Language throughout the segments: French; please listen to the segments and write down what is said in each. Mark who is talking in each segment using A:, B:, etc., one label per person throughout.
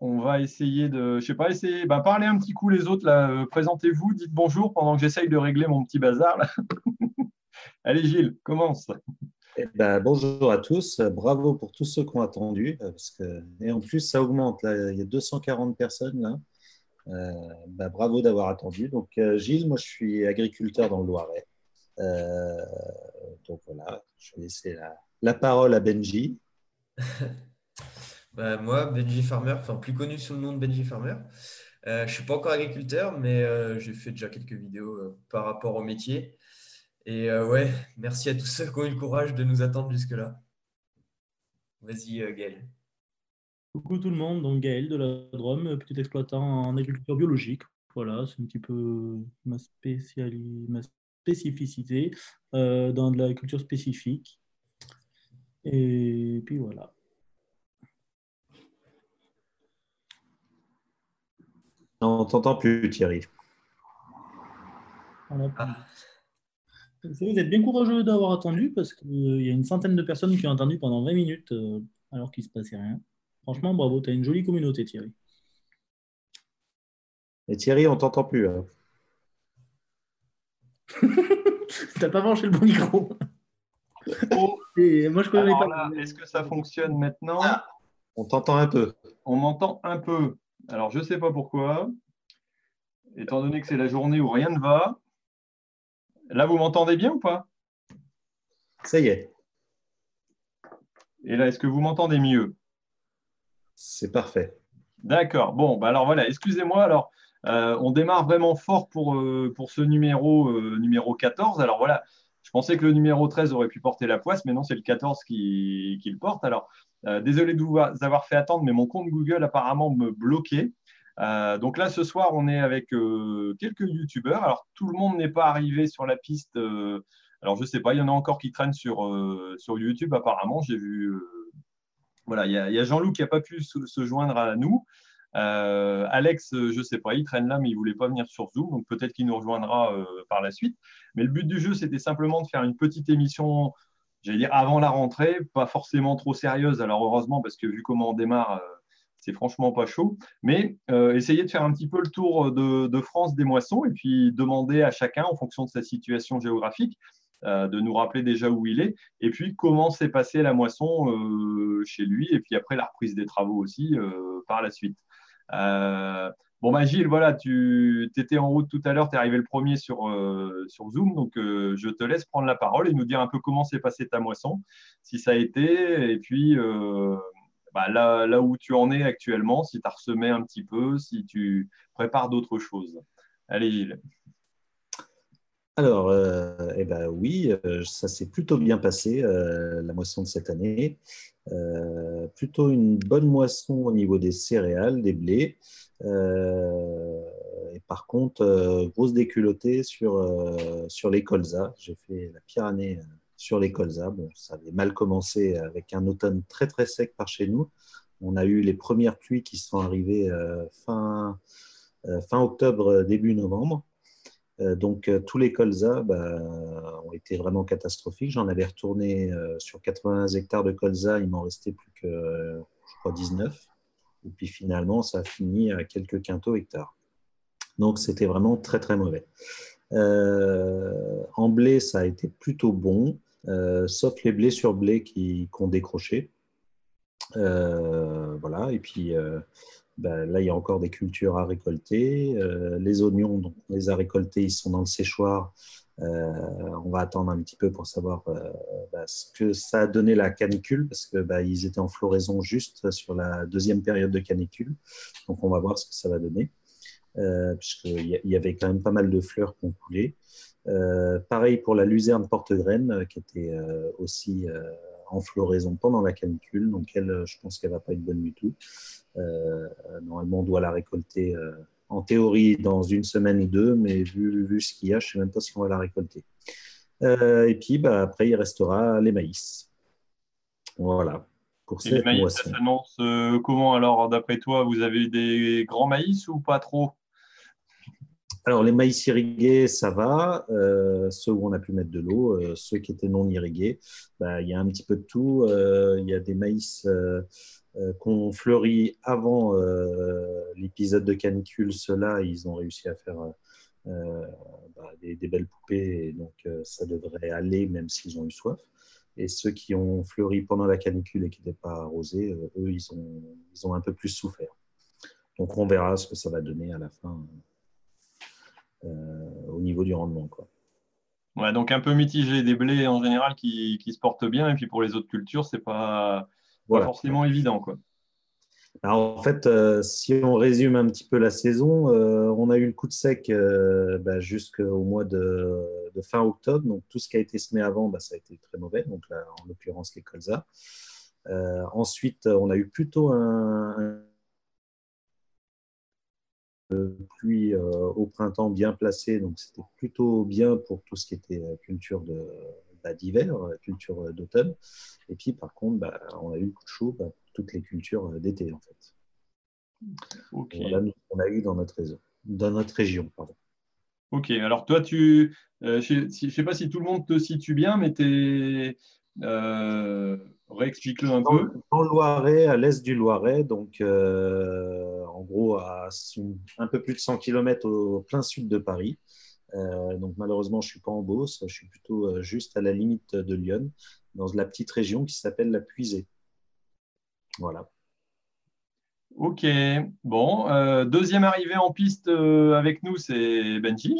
A: on va essayer de, je sais pas, essayer, bah, parler un petit coup les autres là. Euh, présentez-vous, dites bonjour pendant que j'essaye de régler mon petit bazar là. Allez Gilles, commence.
B: Eh ben, bonjour à tous, bravo pour tous ceux qui ont attendu, euh, parce que, et en plus ça augmente, là, il y a 240 personnes là. Euh, bah, bravo d'avoir attendu. Donc Gilles, moi je suis agriculteur dans le Loiret. donc voilà, je vais laisser la, la parole à Benji.
C: Bah, moi, Benji Farmer, enfin plus connu sous le nom de Benji Farmer. Euh, je ne suis pas encore agriculteur, mais euh, j'ai fait déjà quelques vidéos euh, par rapport au métier. Et ouais, merci à tous ceux qui ont eu le courage de nous attendre jusque-là. Vas-y, Gaël.
D: Coucou tout le monde, donc Gaël de la Drôme, petit exploitant en agriculture biologique. Voilà, c'est un petit peu ma, ma spécificité dans de l'agriculture spécifique. Et puis voilà.
B: On t'entend plus, Thierry.
D: Ah. Vous êtes bien courageux d'avoir attendu parce qu'il y a une centaine de personnes qui ont attendu pendant 20 minutes euh, alors qu'il ne se passait rien. Franchement, bravo, tu as une jolie communauté, Thierry.
B: Et Thierry, on t'entend plus. Hein.
D: T'as pas branché le bon micro.
A: Oh. moi, je connais pas. Est-ce que ça fonctionne maintenant?
B: On t'entend un peu.
A: On m'entend un peu. Alors, je ne sais pas pourquoi. Étant donné que c'est la journée où rien ne va. Là, vous m'entendez bien ou pas?
B: Ça y est.
A: Et là, est-ce que vous m'entendez mieux?
B: C'est parfait.
A: D'accord. Bon, bah alors voilà, excusez-moi. Alors, euh, on démarre vraiment fort pour, euh, pour ce numéro, euh, numéro 14. Alors voilà, je pensais que le numéro 13 aurait pu porter la poisse, mais non, c'est le 14 qui, qui, le porte. Alors, euh, désolé de vous avoir fait attendre, mais mon compte Google apparemment me bloquait. Euh, donc là, ce soir, on est avec euh, quelques YouTubeurs. Alors, tout le monde n'est pas arrivé sur la piste. alors, je ne sais pas, il y en a encore qui traînent sur, sur YouTube, apparemment. J'ai vu. voilà, il y a, Jean-Loup qui n'a pas pu se, joindre à nous. Alex, je ne sais pas, il traîne là, mais il ne voulait pas venir sur Zoom, donc peut-être qu'il nous rejoindra par la suite. Mais le but du jeu, c'était simplement de faire une petite émission j'allais dire avant la rentrée, pas forcément trop sérieuse. Alors heureusement, parce que vu comment on démarre, euh, c'est franchement pas chaud. Mais euh, essayer de faire un petit peu le tour de, France des moissons et puis demander à chacun, en fonction de sa situation géographique, euh, de nous rappeler déjà où il est et puis comment s'est passée la moisson chez lui et puis après la reprise des travaux aussi par la suite. Bon, bah, Gilles, voilà, tu étais en route tout à l'heure, tu es arrivé le premier sur, euh, Zoom, donc euh, je te laisse prendre la parole et nous dire un peu comment s'est passée ta moisson, si ça a été, et puis euh, bah, là, là, où tu en es actuellement, si tu as ressemé un petit peu, si tu prépares d'autres choses. Allez, Gilles.
B: Alors, eh ben, oui, ça s'est plutôt bien passé, la moisson de cette année. Plutôt une bonne moisson au niveau des céréales, des blés. Euh, et par contre, euh, grosse déculottée sur, euh, sur les colzas. J'ai fait la pire année sur les colzas. Bon, ça avait mal commencé avec un automne très très sec par chez nous. On a eu les premières pluies qui sont arrivées fin, fin octobre, début novembre. Donc tous les colzas bah, ont été vraiment catastrophiques. J'en avais retourné sur 80 hectares de colza, il m'en restait plus que, je crois, 19. Et puis finalement, ça a fini à quelques quintaux hectares. Donc c'était vraiment très très mauvais. Euh, en blé, ça a été plutôt bon, euh, sauf les blés sur blé qui, ont décroché. Euh, voilà, et puis ben, là, il y a encore des cultures à récolter. les oignons, donc, on les a récoltés, ils sont dans le séchoir. Euh, on va attendre un petit peu pour savoir euh, bah, ce que ça a donné la canicule, parce que bah, ils étaient en floraison juste sur la deuxième période de canicule. Donc on va voir ce que ça va donner, euh, puisqu'il y avait quand même pas mal de fleurs qui ont coulé. pareil pour la luzerne porte-graine, qui était aussi en floraison pendant la canicule. Donc, elle, je pense qu'elle ne va pas être bonne du tout. normalement, on doit la récolter en théorie dans une semaine ou deux, mais vu, vu ce qu'il y a, je ne sais même pas si on va la récolter. et puis, bah, après, il restera les maïs. Voilà.
A: Pour cette les maïs, ça s'annonce comment alors, d'après toi Vous avez des grands maïs ou pas trop?
B: Alors, les maïs irrigués, ça va. Euh, ceux où on a pu mettre de l'eau, euh, ceux qui étaient non irrigués, bah, il y a un petit peu de tout. Euh, il y a des maïs qu'on fleurit avant l'épisode de canicule. Ceux-là, ils ont réussi à faire bah, des, belles poupées. Donc, ça devrait aller, même s'ils ont eu soif. Et ceux qui ont fleuri pendant la canicule et qui n'étaient pas arrosés, eux, ils ont, ils ont un peu plus souffert. Donc, on verra ce que ça va donner à la fin. Euh, au niveau du rendement. Quoi.
A: Ouais, donc un peu mitigé, des blés en général qui, qui se portent bien, et puis pour les autres cultures, c'est pas, pas forcément évident. Quoi.
B: Alors, en fait, euh, si on résume un petit peu la saison, euh, on a eu le coup de sec bah, jusqu'au mois de, de, fin octobre. Donc, tout ce qui a été semé avant, bah, ça a été très mauvais. Donc, là, en l'occurrence, les colzas. ensuite, on a eu plutôt un, pluie euh, au printemps bien placée, donc c'était plutôt bien pour tout ce qui était euh, culture bah, d'hiver, euh, culture d'automne. Et puis par contre, bah, on a eu le coup de chaud bah, pour toutes les cultures d'été en fait. on a eu dans notre réseau, dans notre région. Pardon.
A: Ok, alors toi, tu, je ne sais pas si tout le monde te situe bien, mais tu es Réexplique-le un peu.
B: Dans le Loiret, à l'est du Loiret, donc euh, en gros à un peu plus de 100 km au, plein sud de Paris. Euh, donc malheureusement, je ne suis pas en Beauce, je suis plutôt euh, juste à la limite de Lyon, dans la petite région qui s'appelle la Puisée. Voilà.
A: Ok, bon. deuxième arrivée en piste avec nous, c'est Benji.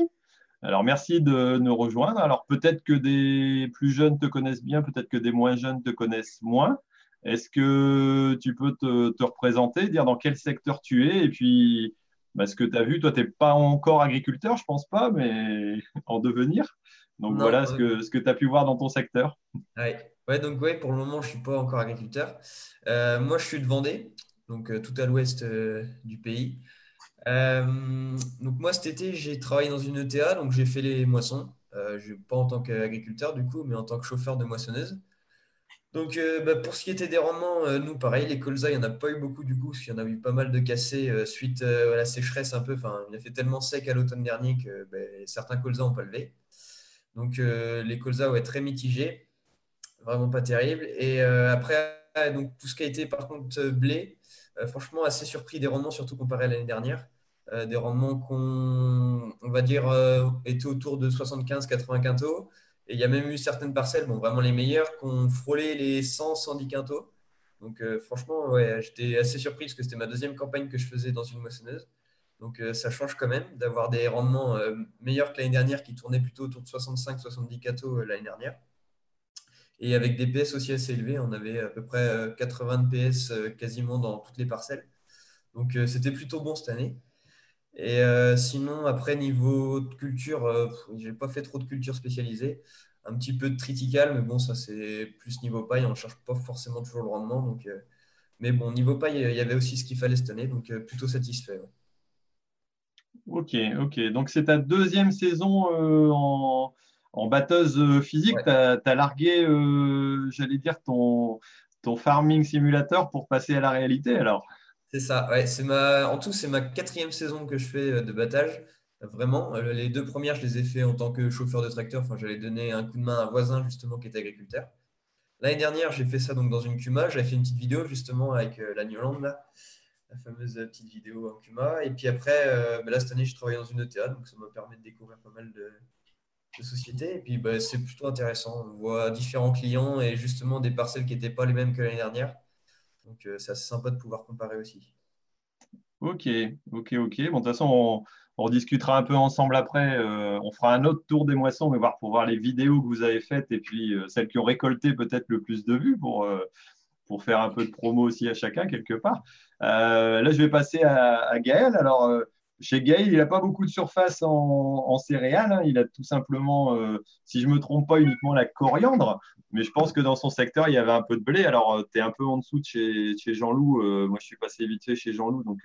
A: Alors, merci de nous rejoindre. Alors, peut-être que des plus jeunes te connaissent bien, peut-être que des moins jeunes te connaissent moins. Est-ce que tu peux te, représenter, dire dans quel secteur tu es? Et puis bah, ce que tu as vu Toi, tu n'es pas encore agriculteur, je ne pense pas, mais en devenir. Donc, voilà ce que, ce que tu as pu voir dans ton secteur.
C: Oui, ouais, donc ouais, pour le moment, je ne suis pas encore agriculteur. Euh, moi, je suis de Vendée, donc euh, tout à l'ouest euh, du pays. Euh, donc moi cet été j'ai travaillé dans une ETA, donc j'ai fait les moissons, euh, pas en tant qu'agriculteur du coup, mais en tant que chauffeur de moissonneuse. Donc euh, bah, pour ce qui était des rendements, nous pareil, les colzas, il n'y en a pas eu beaucoup du coup, parce qu'il y en a eu pas mal de cassés suite à la sécheresse un peu. Enfin, il a fait tellement sec à l'automne dernier que bah, certains colzas n'ont pas levé. Donc les colzas ouais, très mitigés, vraiment pas terrible. Et après, donc, tout ce qui a été par contre blé, franchement assez surpris des rendements, surtout comparé à l'année dernière. Euh, des rendements qu'on on va dire euh, étaient autour de 75-80 quintaux. Et il y a même eu certaines parcelles, bon, vraiment les meilleures, qui ont frôlé les 100-110 quintaux. Donc euh, franchement, ouais, j'étais assez surpris parce que c'était ma deuxième campagne que je faisais dans une moissonneuse. Donc ça change quand même d'avoir des rendements meilleurs que l'année dernière qui tournaient plutôt autour de 65-70 cathos l'année dernière. Et avec des PS aussi assez élevés, on avait à peu près 80 PS quasiment dans toutes les parcelles. Donc c'était plutôt bon cette année. Et euh, sinon, après, niveau de culture, euh, j'ai pas fait trop de culture spécialisée. Un petit peu de triticale, mais bon, ça c'est plus niveau paille. On ne cherche pas forcément toujours le rendement. Donc, euh, mais bon, niveau paille, il y avait aussi ce qu'il fallait cette année, donc plutôt satisfait.
A: Ok, ok. Donc c'est ta deuxième saison en, en, batteuse physique. Tu as, largué, j'allais dire, ton, ton farming simulator pour passer à la réalité alors
C: c'est ça. En tout, c'est ma quatrième saison que je fais euh, de battage. Vraiment, euh, les deux premières, je les ai fait en tant que chauffeur de tracteur. Enfin, j'allais donner un coup de main à un voisin justement qui était agriculteur. L'année dernière, j'ai fait ça donc dans une Cuma. J'avais fait une petite vidéo justement avec euh, la New la fameuse petite vidéo en Cuma. Et puis après, bah là, cette année, je travaille dans une ETA, donc ça me permet de découvrir pas mal de, sociétés. Et puis, bah, c'est plutôt intéressant. On voit différents clients et justement des parcelles qui n'étaient pas les mêmes que l'année dernière. Donc, euh, c'est assez sympa de pouvoir comparer aussi.
A: Ok, ok, ok. Bon, de toute façon, on, discutera un peu ensemble après. Euh, on fera un autre tour des moissons, mais voir pour voir les vidéos que vous avez faites et puis euh, celles qui ont récolté peut-être le plus de vues pour, pour faire un peu de promo aussi à chacun quelque part. là, je vais passer à, Gaël. Alors, chez Gaël, il n'a pas beaucoup de surface en, céréales. Hein. Il a tout simplement, euh, si je ne me trompe pas, uniquement la coriandre. Mais je pense que dans son secteur, il y avait un peu de blé. Alors, euh, tu es un peu en dessous de chez, Jean-Loup. Euh, moi, je suis passé vite fait chez Jean-Loup. Donc,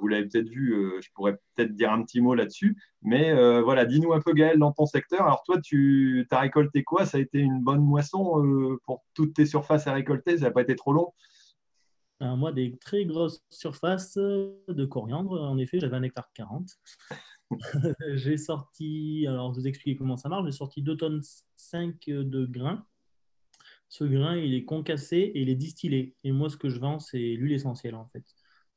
A: vous l'avez peut-être vu. je pourrais peut-être dire un petit mot là-dessus. Mais voilà, dis-nous un peu, Gaël, dans ton secteur. Alors, toi, tu as récolté quoi? Ça a été une bonne moisson pour toutes tes surfaces à récolter? Ça n'a pas été trop long?
D: Moi, des très grosses surfaces de coriandre. En effet, j'avais un hectare 40. j'ai sorti, alors je vous expliquer comment ça marche, j'ai sorti 2 tonnes 5 de grains. Ce grain, il est concassé et il est distillé. Et moi, ce que je vends, c'est l'huile essentielle, en fait,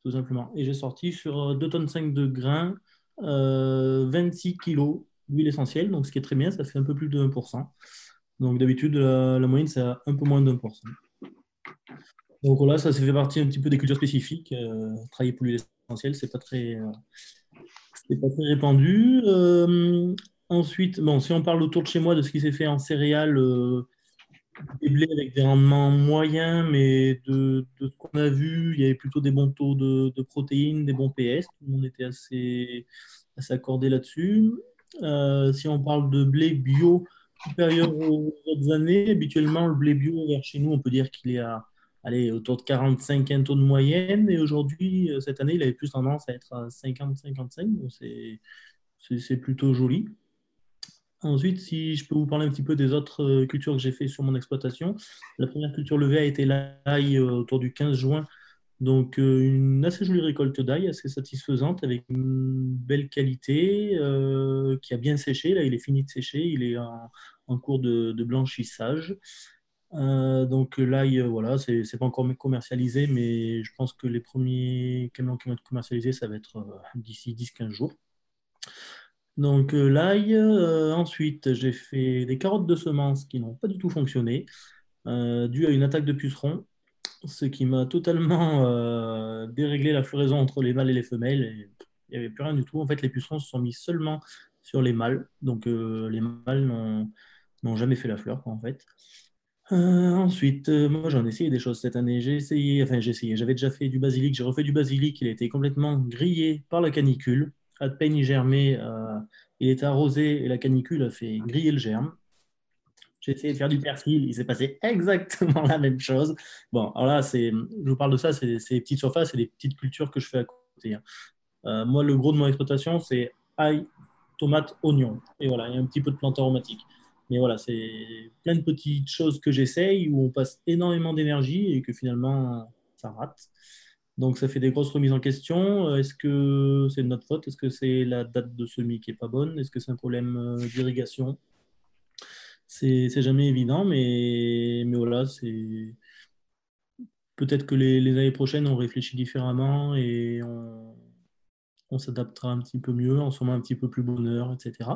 D: tout simplement. Et j'ai sorti sur 2 tonnes 5 de grains, 26 euh, kilos d'huile essentielle, donc ce qui est très bien, ça fait un peu plus de 1%. Donc d'habitude, la, la moyenne, c'est un peu moins de 1%. Donc là, ça, fait partie un petit peu des cultures spécifiques. Euh, travailler pour l'huile essentielle, c'est pas très, euh, pas très répandu. Euh, ensuite, bon, si on parle autour de chez moi de ce qui s'est fait en céréales, des blés avec des rendements moyens, mais de, ce qu'on a vu, il y avait plutôt des bons taux de, protéines, des bons PS. Tout le monde était assez, assez accordé là-dessus. si on parle de blé bio supérieur aux autres années, habituellement, le blé bio vers chez nous, on peut dire qu'il est à allez, autour de 45 quintaux de moyenne. Et aujourd'hui, euh, cette année, il avait plus tendance à être à 50-55. Donc, c'est plutôt joli. Ensuite, si je peux vous parler un petit peu des autres euh, cultures que j'ai fait sur mon exploitation. La première culture levée a été l'ail euh, autour du 15 juin. Donc, une assez jolie récolte d'ail, assez satisfaisante, avec une belle qualité, qui a bien séché. Là, il est fini de sécher, il est en, cours de, de blanchissage. Euh, donc là, voilà, c'est pas encore commercialisé, mais je pense que les premiers camions qui vont être commercialisés, ça va être euh, d'ici 10-15 jours. Donc euh, l'ail, ensuite j'ai fait des carottes de semences qui n'ont pas du tout fonctionné, dû à une attaque de pucerons, ce qui m'a totalement déréglé la floraison entre les mâles et les femelles. Il n'y avait plus rien du tout. En fait, les pucerons se sont mis seulement sur les mâles, donc les mâles n'ont jamais fait la fleur en fait. Euh, ensuite, euh, moi j'en ai essayé des choses cette année. J'ai essayé, enfin j'ai essayé, j'avais déjà fait du basilic, j'ai refait du basilic, il a été complètement grillé par la canicule. À peine il germait, euh, il était arrosé et la canicule a fait griller le germe. J'ai essayé de faire du persil, il s'est passé exactement la même chose. Bon, alors là, je vous parle de ça, c'est des petites surfaces et des petites cultures que je fais à côté. Hein. moi, le gros de mon exploitation, c'est ail, tomate, oignon. Et voilà, il y a un petit peu de plantes aromatiques. Mais voilà, c'est plein de petites choses que j'essaye où on passe énormément d'énergie et que finalement, ça rate. Donc, ça fait des grosses remises en question. Euh, est-ce que c'est de notre faute? Est-ce que c'est la date de semis qui n'est pas bonne? Est-ce que c'est un problème euh, d'irrigation? C'est jamais évident, mais, mais voilà, c'est. Peut-être que les, années prochaines, on réfléchit différemment et on, on s'adaptera un petit peu mieux, on se un petit peu plus bonheur, etc.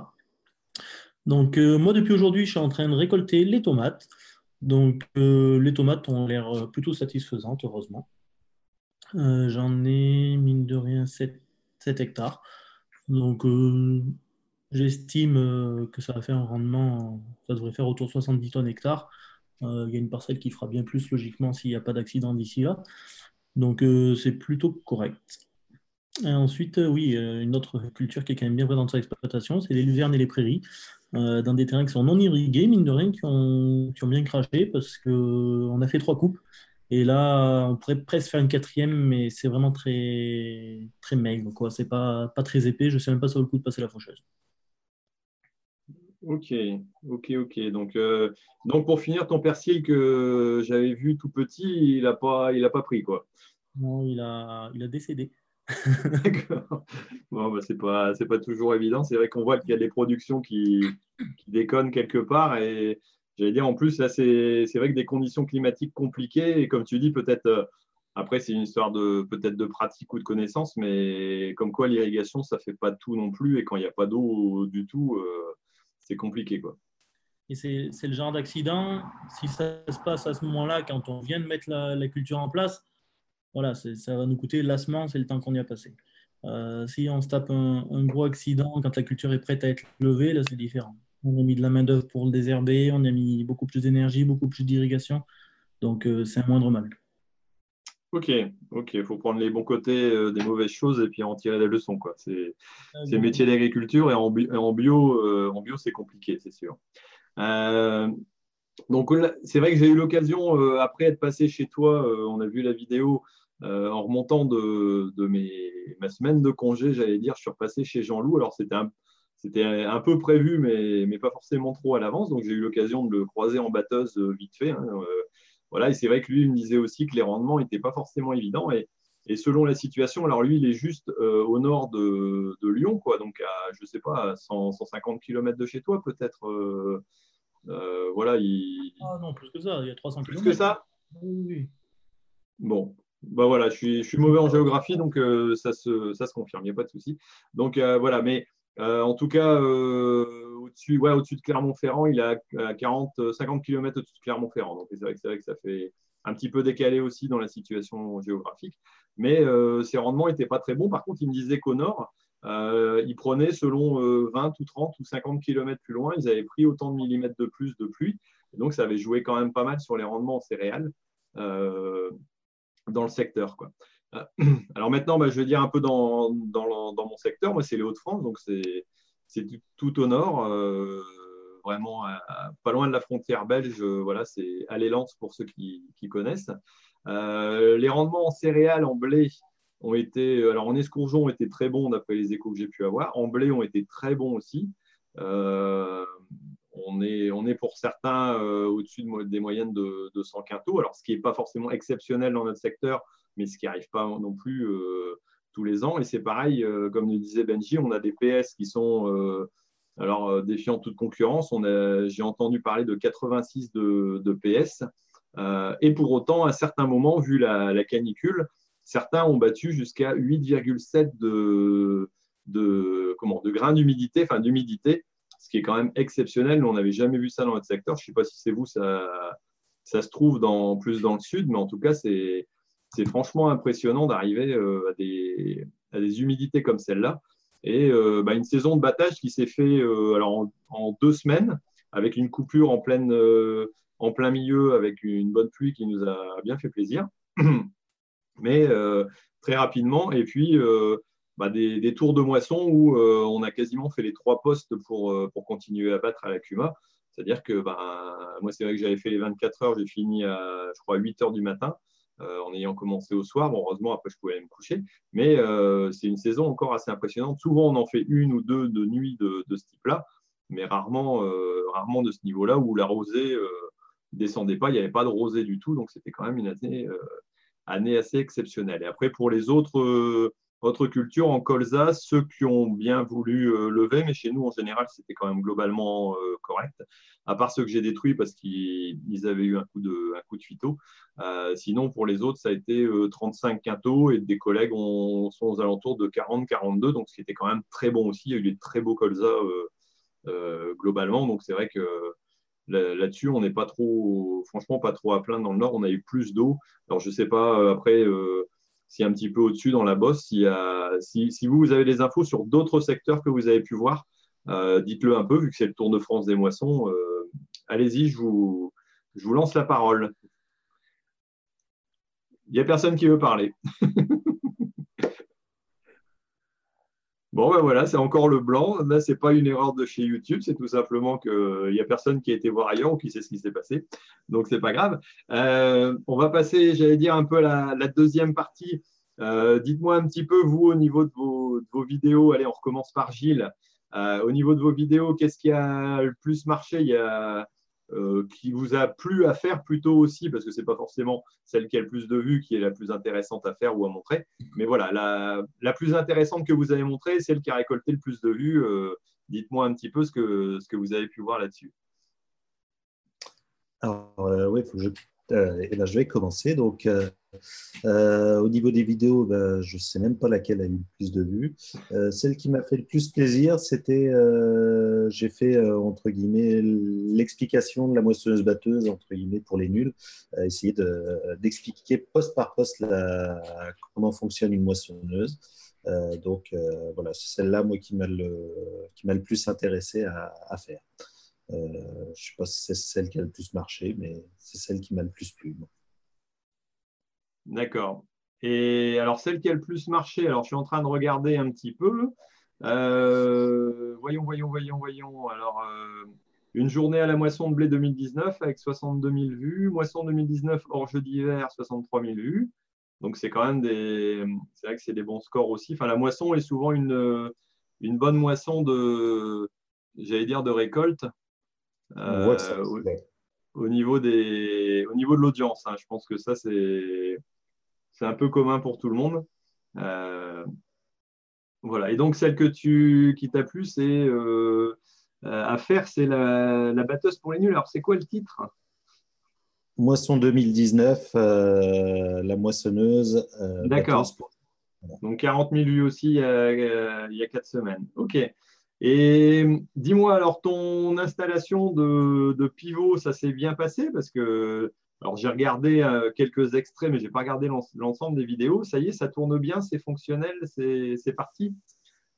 D: Donc, euh, moi, depuis aujourd'hui, je suis en train de récolter les tomates. Donc, euh, les tomates ont l'air euh, plutôt satisfaisantes, heureusement. J'en ai, mine de rien, 7, hectares. Donc, j'estime que ça va faire un rendement, ça devrait faire autour de 70 tonnes hectares. Il y a une parcelle qui fera bien plus, logiquement, s'il n'y a pas d'accident d'ici là. Donc, c'est plutôt correct. Et ensuite, oui, une autre culture qui est quand même bien présente sur l'exploitation, c'est les luvernes et les prairies. Euh, dans des terrains qui sont non irrigués, mine de rien, qui ont, qui ont bien craché parce qu'on a fait trois coupes. Et là, on pourrait presque faire une quatrième, mais c'est vraiment très, très maigre. Quoi. C'est pas, pas très épais. Je ne sais même pas sur le coup de passer la faucheuse.
A: Ok, ok, ok. Donc, euh, donc pour finir, ton persil que j'avais vu tout petit, il n'a pas, il a pas pris quoi.
D: Non, il a, il a décédé.
A: D'accord. Bon, bah, c'est pas, c'est pas toujours évident. C'est vrai qu'on voit qu'il y a des productions qui, qui déconnent quelque part. Et j'allais dire, en plus, là, c'est, c'est vrai que des conditions climatiques compliquées. Et comme tu dis, peut-être, euh, après, c'est une histoire de, peut-être de pratique ou de connaissance. Mais comme quoi, l'irrigation, ça fait pas tout non plus. Et quand il n'y a pas d'eau du tout, euh, c'est compliqué, quoi.
D: Et c'est, c'est le genre d'accident, si ça se passe à ce moment-là, quand on vient de mettre la, la culture en place, voilà, ça va nous coûter lassement, c'est le temps qu'on y a passé. Euh, si on se tape un, gros accident quand la culture est prête à être levée, là c'est différent. On a mis de la main-d'œuvre pour le désherber, on a mis beaucoup plus d'énergie, beaucoup plus d'irrigation. Donc euh, c'est un moindre mal.
A: Ok, ok, il faut prendre les bons côtés euh, des mauvaises choses et puis en tirer des leçons. Quoi. C'est, c'est métier d'agriculture et en, bio, en bio, c'est compliqué, c'est sûr. Donc, c'est vrai que j'ai eu l'occasion, après être passé chez toi, on a vu la vidéo, en remontant de, de mes, ma semaine de congé, j'allais dire, je suis repassé chez Jean-Loup. Alors, c'était un, c'était un peu prévu, mais, mais pas forcément trop à l'avance. Donc, j'ai eu l'occasion de le croiser en batteuse vite fait. Hein, voilà, et c'est vrai que lui, il me disait aussi que les rendements n'étaient pas forcément évidents. Et, selon la situation, alors lui, il est juste euh, au nord de, Lyon, quoi, donc à, je ne sais pas, à 150 km de chez toi, peut-être. Euh, euh, voilà, il...
D: Ah non, plus que ça, il y a 300
A: km. Plus que ça? Oui. Bon, bah voilà, je suis, mauvais en géographie, donc ça, se, ça se confirme, il n'y a pas de souci. Donc voilà, mais en tout cas, au-dessus de Clermont-Ferrand, il est à 40, 50 km au-dessus de Clermont-Ferrand. Donc c'est vrai, que ça fait un petit peu décalé aussi dans la situation géographique. Mais euh, ses rendements n'étaient pas très bons. Par contre, il me disait qu'au nord, euh, ils prenaient selon 20 euh, ou 30 ou 50 km plus loin, ils avaient pris autant de millimètres de plus de pluie. donc ça avait joué quand même pas mal sur les rendements en céréales dans le secteur. Quoi. Alors maintenant, bah, je vais dire un peu dans, mon secteur. Moi, c'est les Hauts-de-France, donc c'est tout, au nord, euh, vraiment pas loin de la frontière belge. voilà, c'est à Lens pour ceux qui, connaissent. Euh, les rendements en céréales, en blé, ont été, alors en escourgeon, ont été très bons d'après les échos que j'ai pu avoir. En blé, ont été très bons aussi. Euh, on, est, pour certains au-dessus des moyennes de, 100 quintaux, ce qui n'est pas forcément exceptionnel dans notre secteur, mais ce qui n'arrive pas non plus tous les ans. Et c'est pareil, euh, comme nous disait Benji, on a des PS qui sont euh, alors euh, défiant toute concurrence. J'ai entendu parler de 86 de, PS. et pour autant, à certains moments, vu la, canicule, certains ont battu jusqu'à 8,7 de, de, comment, de grains d'humidité, enfin d'humidité, ce qui est quand même exceptionnel. on n'avait jamais vu ça dans notre secteur. Je ne sais pas si c'est vous, ça, ça se trouve plus dans le sud, mais en tout cas, c'est franchement impressionnant d'arriver euh, à, des, humidités comme celle-là. Et euh, bah, une saison de battage qui s'est fait euh, en, deux semaines, avec une coupure en, en plein milieu, avec une bonne pluie qui nous a bien fait plaisir. Mais très rapidement, et puis bah, des, tours de moisson où on a quasiment fait les trois postes pour, pour continuer à battre à la Cuma. C'est-à-dire que bah, moi, c'est vrai que j'avais fait les 24 heures, j'ai fini à, je crois, 8 heures du matin. Euh, en ayant commencé au soir. heureusement, après, je pouvais me coucher. Mais euh, c'est une saison encore assez impressionnante. Souvent, on en fait une ou deux de nuit de, ce type-là, mais rarement, euh, rarement de ce niveau-là où la rosée descendait pas. Il n'y avait pas de rosée du tout. Donc, c'était quand même une année, année assez exceptionnelle. Et après, pour les autres autre culture en colza, ceux qui ont bien voulu euh, lever, mais chez nous en général c'était quand même globalement euh, correct, à part ceux que j'ai détruits parce qu'ils avaient eu un coup de, un coup de. Euh, sinon pour les autres ça a été 35 quintaux et des collègues sont aux alentours de 40-42, donc ce qui était quand même très bon aussi. Il y a eu des très beaux colza globalement, donc c'est vrai que là-dessus, on n'est pas trop, franchement, pas trop à plaindre dans le nord. On a eu plus d'eau. Alors, je ne sais pas, après, un petit peu au-dessus dans la bosse, si, vous, avez des infos sur d'autres secteurs que vous avez pu voir, euh, dites-le un peu, vu que c'est le Tour de France des moissons. Euh, allez-y, je vous lance la parole. Il n'y a personne qui veut parler. Bon, ben voilà, c'est encore le blanc. Là, ce n'est pas une erreur de chez YouTube, c'est tout simplement qu'il n'y euh, a personne qui a été voir ailleurs ou qui sait ce qui s'est passé. Donc, ce n'est pas grave. Euh, on va passer, j'allais dire, un peu la, la deuxième partie. Euh, dites-moi un petit peu, vous, au niveau de vos, de vos, vidéos, allez, on recommence par Gilles. au niveau de vos vidéos, qu'est-ce qui a le plus marché? Il y a euh, qui vous a plu à faire plutôt aussi, parce que ce n'est pas forcément celle qui a le plus de vues qui est la plus intéressante à faire ou à montrer. Mais voilà, la, plus intéressante que vous avez montrée, celle qui a récolté le plus de vues. Euh, dites-moi un petit peu ce que, ce que vous avez pu voir là-dessus.
B: Alors, euh, oui, il faut que je et là, je vais commencer. Donc, euh, euh, au niveau des vidéos, ben, je ne sais même pas laquelle a eu le plus de vues. celle qui m'a fait le plus plaisir, c'était, j'ai fait, entre guillemets, l'explication de la moissonneuse-batteuse, entre guillemets, pour les nuls. essayer d'expliquer poste par poste comment fonctionne une moissonneuse. donc, voilà, c'est celle-là, moi, qui m'a le, le plus intéressé à faire. Euh, je ne sais pas si c'est celle qui a le plus marché, mais c'est celle qui m'a le plus plu.
A: D'accord. Et alors, celle qui a le plus marché, alors je suis en train de regarder un petit peu. Euh, voyons, voyons, voyons, voyons. Alors, euh, une journée à la moisson de blé 2019 avec 62 000 vues. Moisson 2019 hors jeu d'hiver, 63 000 vues. Donc, c'est quand même des. C'est vrai que c'est des bons scores aussi. Enfin, la moisson est souvent une, une bonne moisson de. J'allais dire de récolte. Euh, au, niveau des, au niveau de l'audience, hein. je pense que ça, c'est c'est un peu commun pour tout le monde. Euh, voilà. Et donc, celle que tu, qui t'a plu, c'est euh, à faire, c'est la, batteuse pour les nuls. Alors, c'est quoi le titre?
B: Moisson 2019, euh, la moissonneuse.
A: D'accord. Donc 40 000 lui aussi il y a quatre semaines. OK. Et dis-moi, alors ton installation de, pivot, ça s'est bien passé? Parce que alors, j'ai regardé euh, quelques extraits, mais je n'ai pas regardé l'ensemble des vidéos. Ça y est, ça tourne bien, c'est fonctionnel, c'est parti?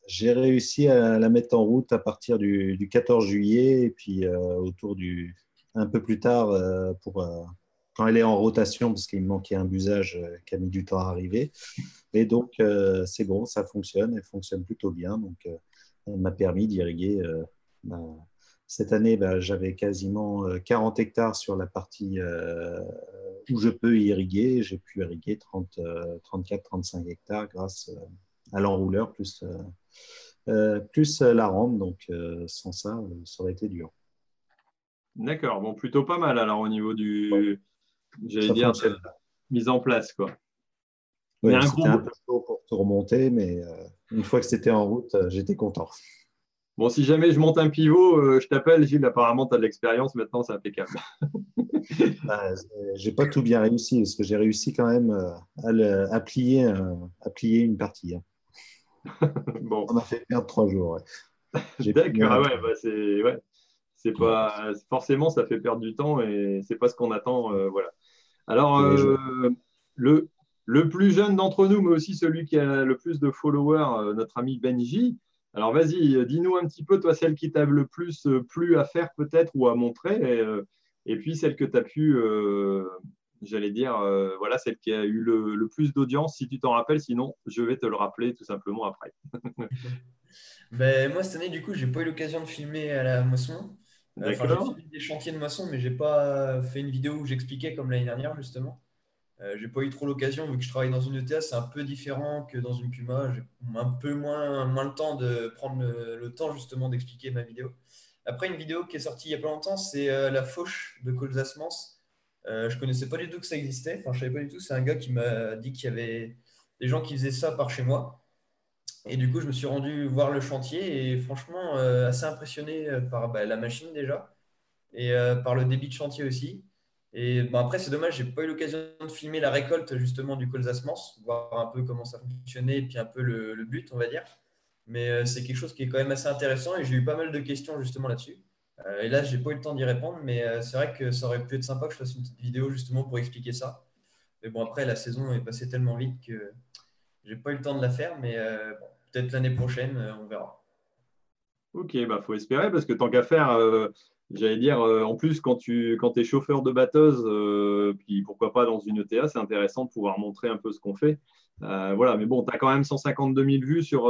B: J'ai réussi à la mettre en route à partir du, 14 juillet et puis euh, autour du un peu plus tard euh, pour quand elle est en rotation parce qu'il me manquait un busage qui a mis du temps à arriver. Et donc c'est bon, ça fonctionne, elle fonctionne plutôt bien. Donc m'a permis d'irriguer cette année, bah, j'avais quasiment 40 euh, hectares sur la partie euh, où je peux irriguer. J'ai pu irriguer 34-35 euh, hectares grâce à l'enrouleur plus, plus la rampe. Donc, sans ça, ça aurait été dur.
A: D'accord, bon, plutôt pas mal alors au niveau du, j'allais dire, mise en place. quoi.
B: c'était un peu chaud pour tout remonter, mais une fois que c'était en route, j'étais content.
A: Bon, si jamais je monte un pivot, euh, je t'appelle, Gilles. Apparemment, tu as de l'expérience. Maintenant, c'est impeccable.
B: bah, j'ai pas tout bien réussi parce que j'ai réussi quand même euh, à, plier, à plier une partie. Hein. bon. On m'a fait perdre trois jours.
A: D'accord, ah ouais, bah c'est ouais. Pas forcément ça fait perdre du temps et c'est pas ce qu'on attend. Euh, voilà. Alors le, le plus jeune d'entre nous, mais aussi celui qui a le plus de followers, notre ami Benji, alors vas-y, euh, dis-nous un petit peu, toi, celle qui t'a le plus euh, plu à faire peut-être ou à montrer, et, euh, puis celle que tu as pu, j'allais dire, voilà, celle qui a eu le, plus d'audience, si tu t'en rappelles, sinon je vais te le rappeler tout simplement après.
C: ben, moi, cette année, du coup, j'ai pas eu l'occasion de filmer à la moisson. Enfin, j'ai fait des chantiers de moisson, mais j'ai pas fait une vidéo où j'expliquais comme l'année dernière, justement. Euh, j'ai pas eu trop l'occasion, vu que je travaille dans une ETA, c'est un peu différent que dans une Puma. J'ai un peu moins, moins le temps de prendre le, temps justement d'expliquer ma vidéo. Après, une vidéo qui est sortie il y a pas longtemps, c'est euh, la fauche de Colzasmans. Euh, je connaissais pas du tout que ça existait. Enfin, je savais pas du tout. C'est un gars qui m'a dit qu'il y avait des gens qui faisaient ça par chez moi. Et du coup, je me suis rendu voir le chantier et franchement, euh, assez impressionné par bah, la machine déjà et par le débit de chantier aussi. Et bon, après, c'est dommage, j'ai pas eu l'occasion de filmer la récolte justement du colzasmans, voir un peu comment ça fonctionnait et puis un peu le, but, on va dire. Mais euh, c'est quelque chose qui est quand même assez intéressant et j'ai eu pas mal de questions justement là-dessus. Euh, et là, j'ai pas eu le temps d'y répondre, mais euh, c'est vrai que ça aurait pu être sympa que je fasse une petite vidéo justement pour expliquer ça. Mais bon, après, la saison est passée tellement vite que j'ai pas eu le temps de la faire, mais peut-être l'année prochaine, on verra.
A: Ok, bah faut espérer parce que tant qu'à faire, J'allais dire, euh, en plus, quand tu quand es chauffeur de batteuse, euh, puis pourquoi pas dans une ETA, c'est intéressant de pouvoir montrer un peu ce qu'on fait. Euh, voilà, mais bon, tu as quand même 152 000 vues sur,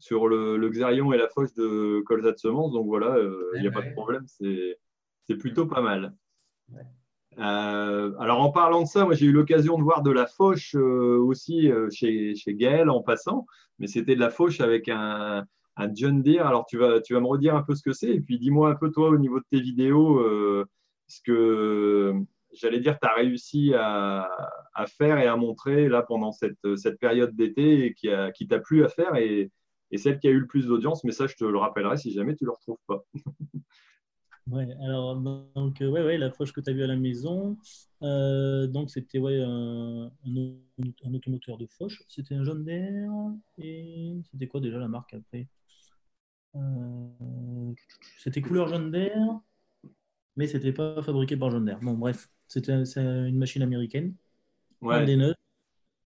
A: sur le, le, Xerion et la foche de Colzat Semence, donc voilà, il n'y a pas de problème, c'est plutôt pas mal. alors en parlant de ça, moi j'ai eu l'occasion de voir de la fauche aussi chez, chez Gaël en passant, mais c'était de la fauche avec un, un John Deere. Alors, tu vas, tu vas me redire un peu ce que c'est. Et puis, dis-moi un peu, toi, au niveau de tes vidéos, euh, ce que j'allais dire, tu as réussi à, faire et à montrer là pendant cette, cette période d'été qui, qui t'a plu à faire et, et, celle qui a eu le plus d'audience. Mais ça, je te le rappellerai si jamais tu ne le retrouves pas.
D: Ouais, alors, donc, euh, ouais, ouais, la fauche que tu as vue à la maison, euh, donc c'était ouais, un, un, automoteur de fauche. C'était un jaune d'air et c'était quoi déjà la marque après? Euh, c'était couleur jaune d'air, mais c'était pas fabriqué par jaune d'air. Bon, bref, c'était une machine américaine. Ouais. Des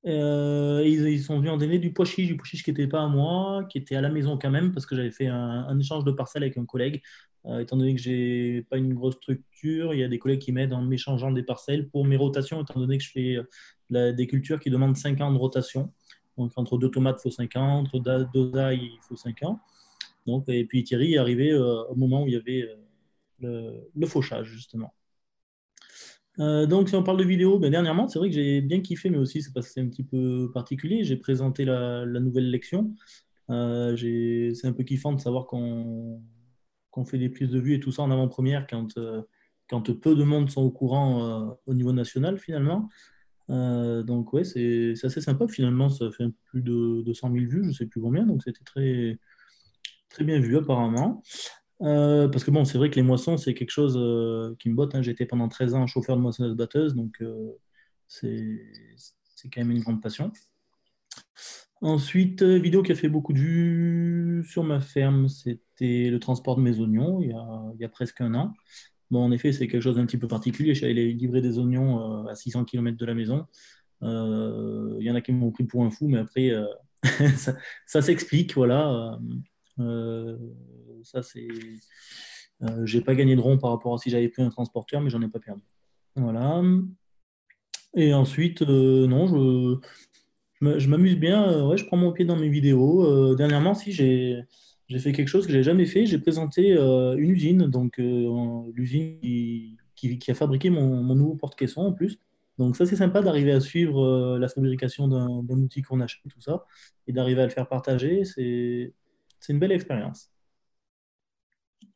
D: euh, ils, sont venus en donner du pois chiche, du pois chiche qui n'était pas à moi, qui était à la maison quand même, parce que j'avais fait un, échange de parcelles avec un collègue. Euh, étant donné que j'ai pas une grosse structure, il y a des collègues qui m'aident en m'échangeant des parcelles pour mes rotations, étant donné que je fais des cultures qui demandent 5 ans de rotation. Donc entre deux tomates, il faut 5 ans, entre deux ail, il faut 5 ans. Donc, et puis Thierry est arrivé au moment où il y avait le, fauchage, justement. donc, si on parle de vidéo, ben, dernièrement, c'est vrai que j'ai bien kiffé, mais aussi c'est c'est un petit peu particulier. J'ai présenté la, nouvelle lection. c'est un peu kiffant de savoir qu'on fait des prises de vue et tout ça en avant-première quand, peu de monde sont au courant euh, au niveau national finalement. Euh, donc ouais, c'est assez sympa. Finalement, ça fait plus de 200 000 vues, je ne sais plus combien, donc c'était très, très bien vu apparemment. Euh, parce que bon, c'est vrai que les moissons, c'est quelque chose qui me botte. Hein. Été pendant 13 ans chauffeur de moissonneuse-batteuse, donc c'est quand même une grande passion. Ensuite, vidéo qui a fait beaucoup de vues sur ma ferme, c'était le transport de mes oignons il y a, il y a presque un an. Bon, en effet, c'est quelque chose d'un petit peu particulier. Je allé livrer des oignons euh, à 600 km de la maison. Euh, il y en a qui m'ont pris pour un fou, mais après, euh, ça, s'explique. Voilà. Ça, c'est. j'ai pas gagné de rond par rapport à si j'avais pris un transporteur, mais j'en ai pas perdu. Voilà. Et ensuite, non, je, je m'amuse bien. ouais, je prends mon pied dans mes vidéos. dernièrement, si j'ai j'ai fait quelque chose que je n'ai jamais fait. J'ai présenté euh, une usine, donc euh, l'usine qui, qui, a fabriqué mon, mon nouveau porte-caisson en plus. Donc ça, c'est sympa d'arriver à suivre euh, la fabrication d'un outil qu'on achète, tout ça, et d'arriver à le faire partager. C'est une belle expérience.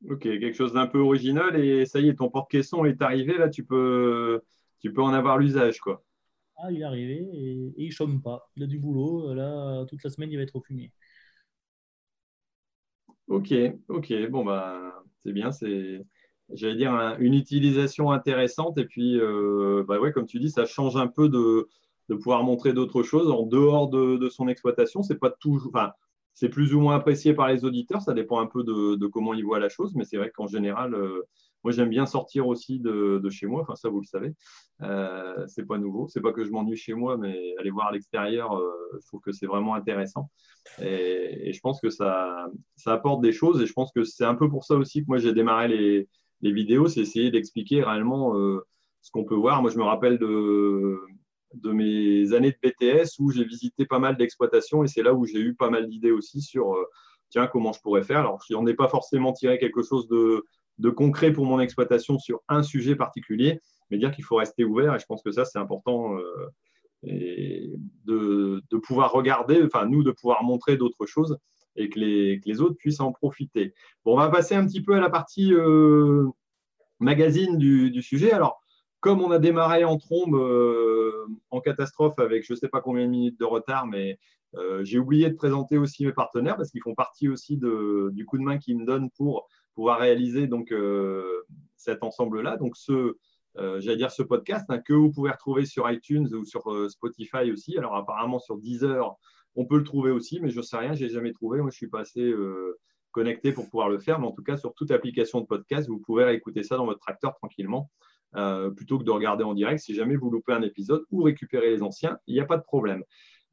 A: Ok, quelque chose d'un peu original et ça y est, ton porte-caisson est arrivé, là tu peux, tu peux en avoir l'usage quoi.
D: Ah, il est arrivé et, et il chôme pas. Il a du boulot, là, toute la semaine il va être au fumier.
A: Ok, ok, bon bah c'est bien, c'est j'allais dire une utilisation intéressante et puis euh, bah ouais, comme tu dis, ça change un peu de, de pouvoir montrer d'autres choses en dehors de, de son exploitation. C'est pas toujours, enfin, c'est plus ou moins apprécié par les auditeurs, ça dépend un peu de, comment ils voient la chose, mais c'est vrai qu'en général, euh, moi, j'aime bien sortir aussi de, chez moi. Enfin, ça, vous le savez. Euh, c'est pas nouveau. C'est pas que je m'ennuie chez moi, mais aller voir à l'extérieur, euh, je trouve que c'est vraiment intéressant. Et, je pense que ça, ça apporte des choses. Et je pense que c'est un peu pour ça aussi que moi, j'ai démarré les, vidéos. C'est essayer d'expliquer réellement ce qu'on peut voir. Moi, je me rappelle de, de mes années de BTS où j'ai visité pas mal d'exploitations. Et c'est là où j'ai eu pas mal d'idées aussi sur euh, tiens, comment je pourrais faire. Alors, je n'en ai pas forcément tiré quelque chose de de concret pour mon exploitation sur un sujet particulier, mais dire qu'il faut rester ouvert. Et je pense que ça, c'est important euh, et de, pouvoir regarder, enfin, nous, de pouvoir montrer d'autres choses et que les, les, autres puissent en profiter. Bon, on va passer un petit peu à la partie euh, magazine du, sujet. Alors, comme on a démarré en trombe, euh, en catastrophe, avec je ne sais pas combien de minutes de retard, mais j'ai oublié de présenter aussi mes partenaires parce qu'ils font partie aussi de, du coup de main qu'ils me donnent pour pouvoir réaliser donc euh, cet ensemble-là. Donc ce, euh, j'allais dire ce podcast hein, que vous pouvez retrouver sur iTunes ou sur euh, Spotify aussi. Alors apparemment sur Deezer, on peut le trouver aussi, mais je ne sais rien, je n'ai jamais trouvé. Moi, je suis pas assez connecté pour pouvoir le faire, mais en tout cas sur toute application de podcast, vous pouvez écouter ça dans votre tracteur tranquillement. Plutôt que de regarder en direct. Si jamais vous loupez un épisode ou récupérer les anciens, il n'y a pas de problème.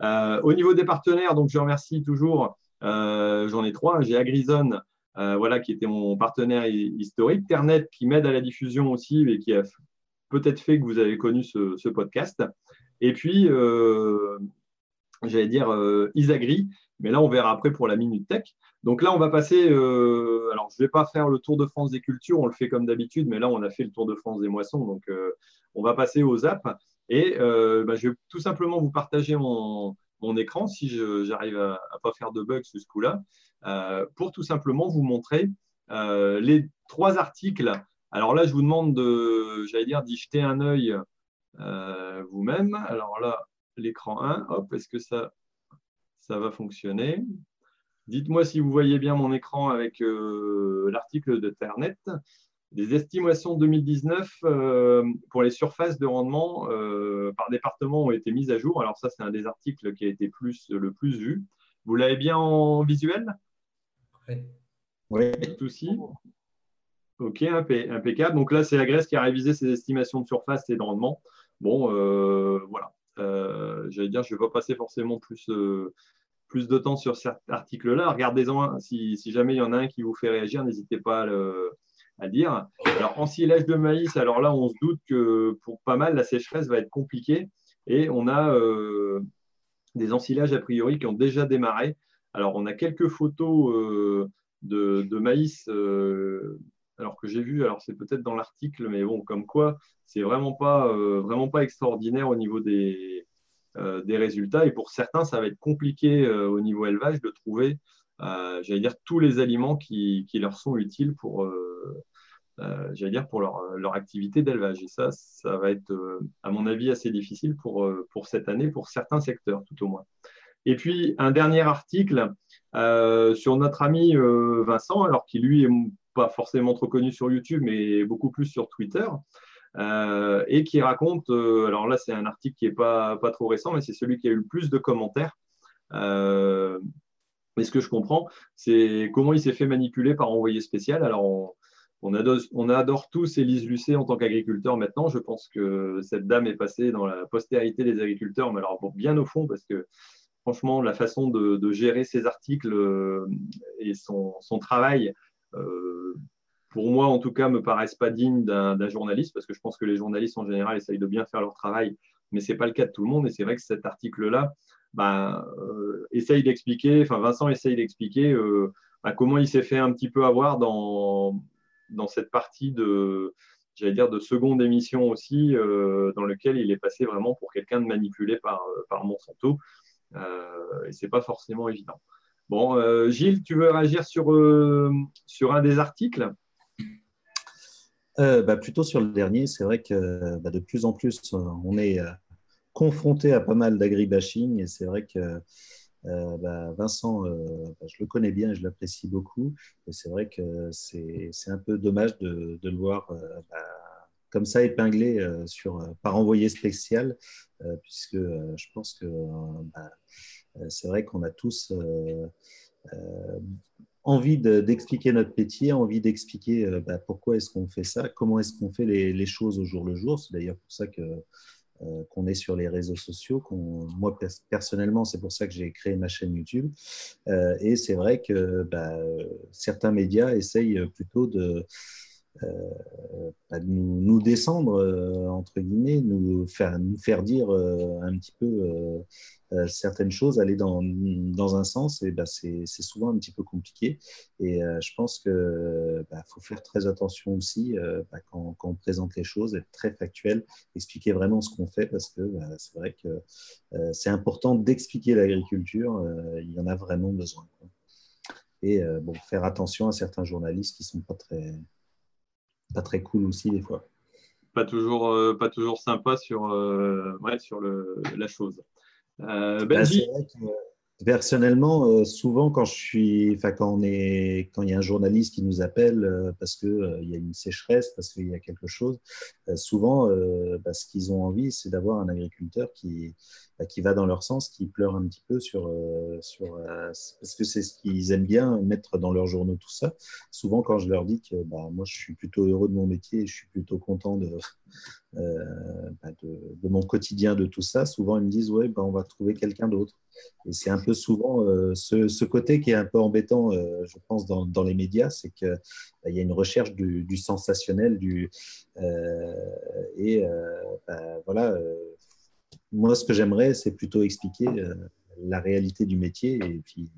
A: au niveau des partenaires, donc je remercie toujours, j'en ai trois. J'ai Agrison euh, voilà, qui était mon partenaire historique. Ternet, qui m'aide à la diffusion aussi et qui a peut-être fait que vous avez connu ce, podcast. Et puis, euh, j'allais dire euh, Isagri, mais là, on verra après pour la Minute Tech. Donc là, on va passer. alors, je ne vais pas faire le Tour de France des cultures, on le fait comme d'habitude, mais là, on a fait le Tour de France des moissons. Donc, on va passer aux apps. Et bah, je vais tout simplement vous partager mon, écran si j'arrive à ne pas faire de bugs ce coup-là. Euh, pour tout simplement vous montrer euh, les trois articles. Alors là, je vous demande de, j'allais dire, d'y jeter un œil euh, vous-même. Alors là, l'écran 1, hop, est-ce que ça, ça va fonctionner? Dites-moi si vous voyez bien mon écran avec l'article de Ternet. Des estimations 2019 pour les surfaces de rendement par département ont été mises à jour. Alors ça, c'est un des articles qui a été plus, le plus vu. Vous l'avez bien en visuel?
B: Oui.
A: Pas Ok, impeccable. Donc là, c'est la Grèce qui a révisé ses estimations de surface et de rendement. Bon, euh, voilà. Euh, j'allais dire, je ne vais pas passer forcément plus, euh, plus de temps sur cet article-là. Regardez-en si, si, jamais il y en a un qui vous fait réagir, n'hésitez pas à le dire. Alors, en silage de maïs, alors là, on se doute que pour pas mal, la sécheresse va être compliquée. Et on a des ensilages a priori qui ont déjà démarré. Alors, on a quelques photos de, maïs alors que j'ai vu, alors c'est peut-être dans l'article, mais bon, comme quoi, c'est vraiment pas, vraiment pas extraordinaire au niveau des, des résultats. Et pour certains, ça va être compliqué au niveau élevage de trouver euh, j'allais dire, tous les aliments qui, qui leur sont utiles pour, euh, euh, j'allais dire, pour leur, leur activité d'élevage. Et ça, ça va être, à mon avis, assez difficile pour, pour cette année, pour certains secteurs, tout au moins. Et puis, un dernier article sur notre ami Vincent, alors qui lui est pas forcément trop connu sur YouTube, mais beaucoup plus sur Twitter, et qui raconte, alors là c'est un article qui n'est pas, pas trop récent, mais c'est celui qui a eu le plus de commentaires, mais ce que je comprends, c'est comment il s'est fait manipuler par envoyé spécial. Alors, on, adore, tous Élise Lucet en tant qu'agriculteur maintenant. Je pense que cette dame est passée dans la postérité des agriculteurs, mais alors bien au fond, parce que franchement, la façon de, gérer ses articles euh, et son, travail, euh, pour moi en tout cas, me paraissent pas dignes d'un journaliste, parce que je pense que les journalistes en général essayent de bien faire leur travail, mais ce n'est pas le cas de tout le monde. Et c'est vrai que cet article-là, ben, euh, essaye d'expliquer, enfin Vincent essaye d'expliquer euh, ben, comment il s'est fait un petit peu avoir dans, cette partie de, j'allais dire, de seconde émission aussi, euh, dans lequel il est passé vraiment pour quelqu'un de manipulé par, par Monsanto. et c'est pas forcément évident. Bon, Gilles, tu veux réagir sur un des articles?
B: Bah, Plutôt sur le dernier, c'est vrai que bah, de plus en plus, on est confronté à pas mal d'agribashing et c'est vrai que euh, bah, Vincent, euh, je le connais bien je l'apprécie beaucoup. Et c'est vrai que c'est un peu dommage de, le voir euh, comme ça épinglé sur, par envoyé spécial, puisque je pense que c'est vrai qu'on a tous envie d'expliquer notre métier, envie d'expliquer pourquoi est-ce qu'on fait ça, comment est-ce qu'on fait les, choses au jour le jour. C'est d'ailleurs pour ça que euh, qu'on est sur les réseaux sociaux. Moi, personnellement, c'est pour ça que j'ai créé ma chaîne YouTube. Euh, et c'est vrai que bah, certains médias essayent plutôt de, euh, bah, nous, descendre, entre guillemets, nous faire, nous faire dire un petit peu euh, certaines choses aller dans, dans un sens et bah, c'est souvent un petit peu compliqué. Et euh, je pense qu'il bah, faut faire très attention aussi euh, bah, quand, on présente les choses, être très factuel, expliquer vraiment ce qu'on fait parce que c'est vrai que c'est important d'expliquer l'agriculture. il y en a vraiment besoin. Et bon, faire attention à certains journalistes qui sont pas très, pas très cool aussi des fois.
A: Pas toujours, pas toujours sympa sur, ouais, sur le, la chose.
B: Euh, bah, personnellement, euh, souvent quand je suis, enfin quand on est, quand il y a un journaliste qui nous appelle euh, parce que il y a une sécheresse, parce qu'il y a quelque chose, souvent, bah, ce qu'ils ont envie, c'est d'avoir un agriculteur qui, bah, qui va dans leur sens, qui pleure un petit peu sur, sur parce que c'est ce qu'ils aiment bien mettre dans leurs journaux tout ça. Souvent, quand je leur dis que bah, moi, je suis plutôt heureux de mon métier, je suis plutôt content de euh, de, mon quotidien, de tout ça, souvent ils me disent ouais, on va trouver quelqu'un d'autre. Et c'est un peu souvent euh, ce, côté qui est un peu embêtant, euh, je pense, dans, dans les médias, c'est qu'il bah, y a une recherche du, sensationnel, du, et bah, voilà. moi, ce que j'aimerais, c'est plutôt expliquer la réalité du métier et puis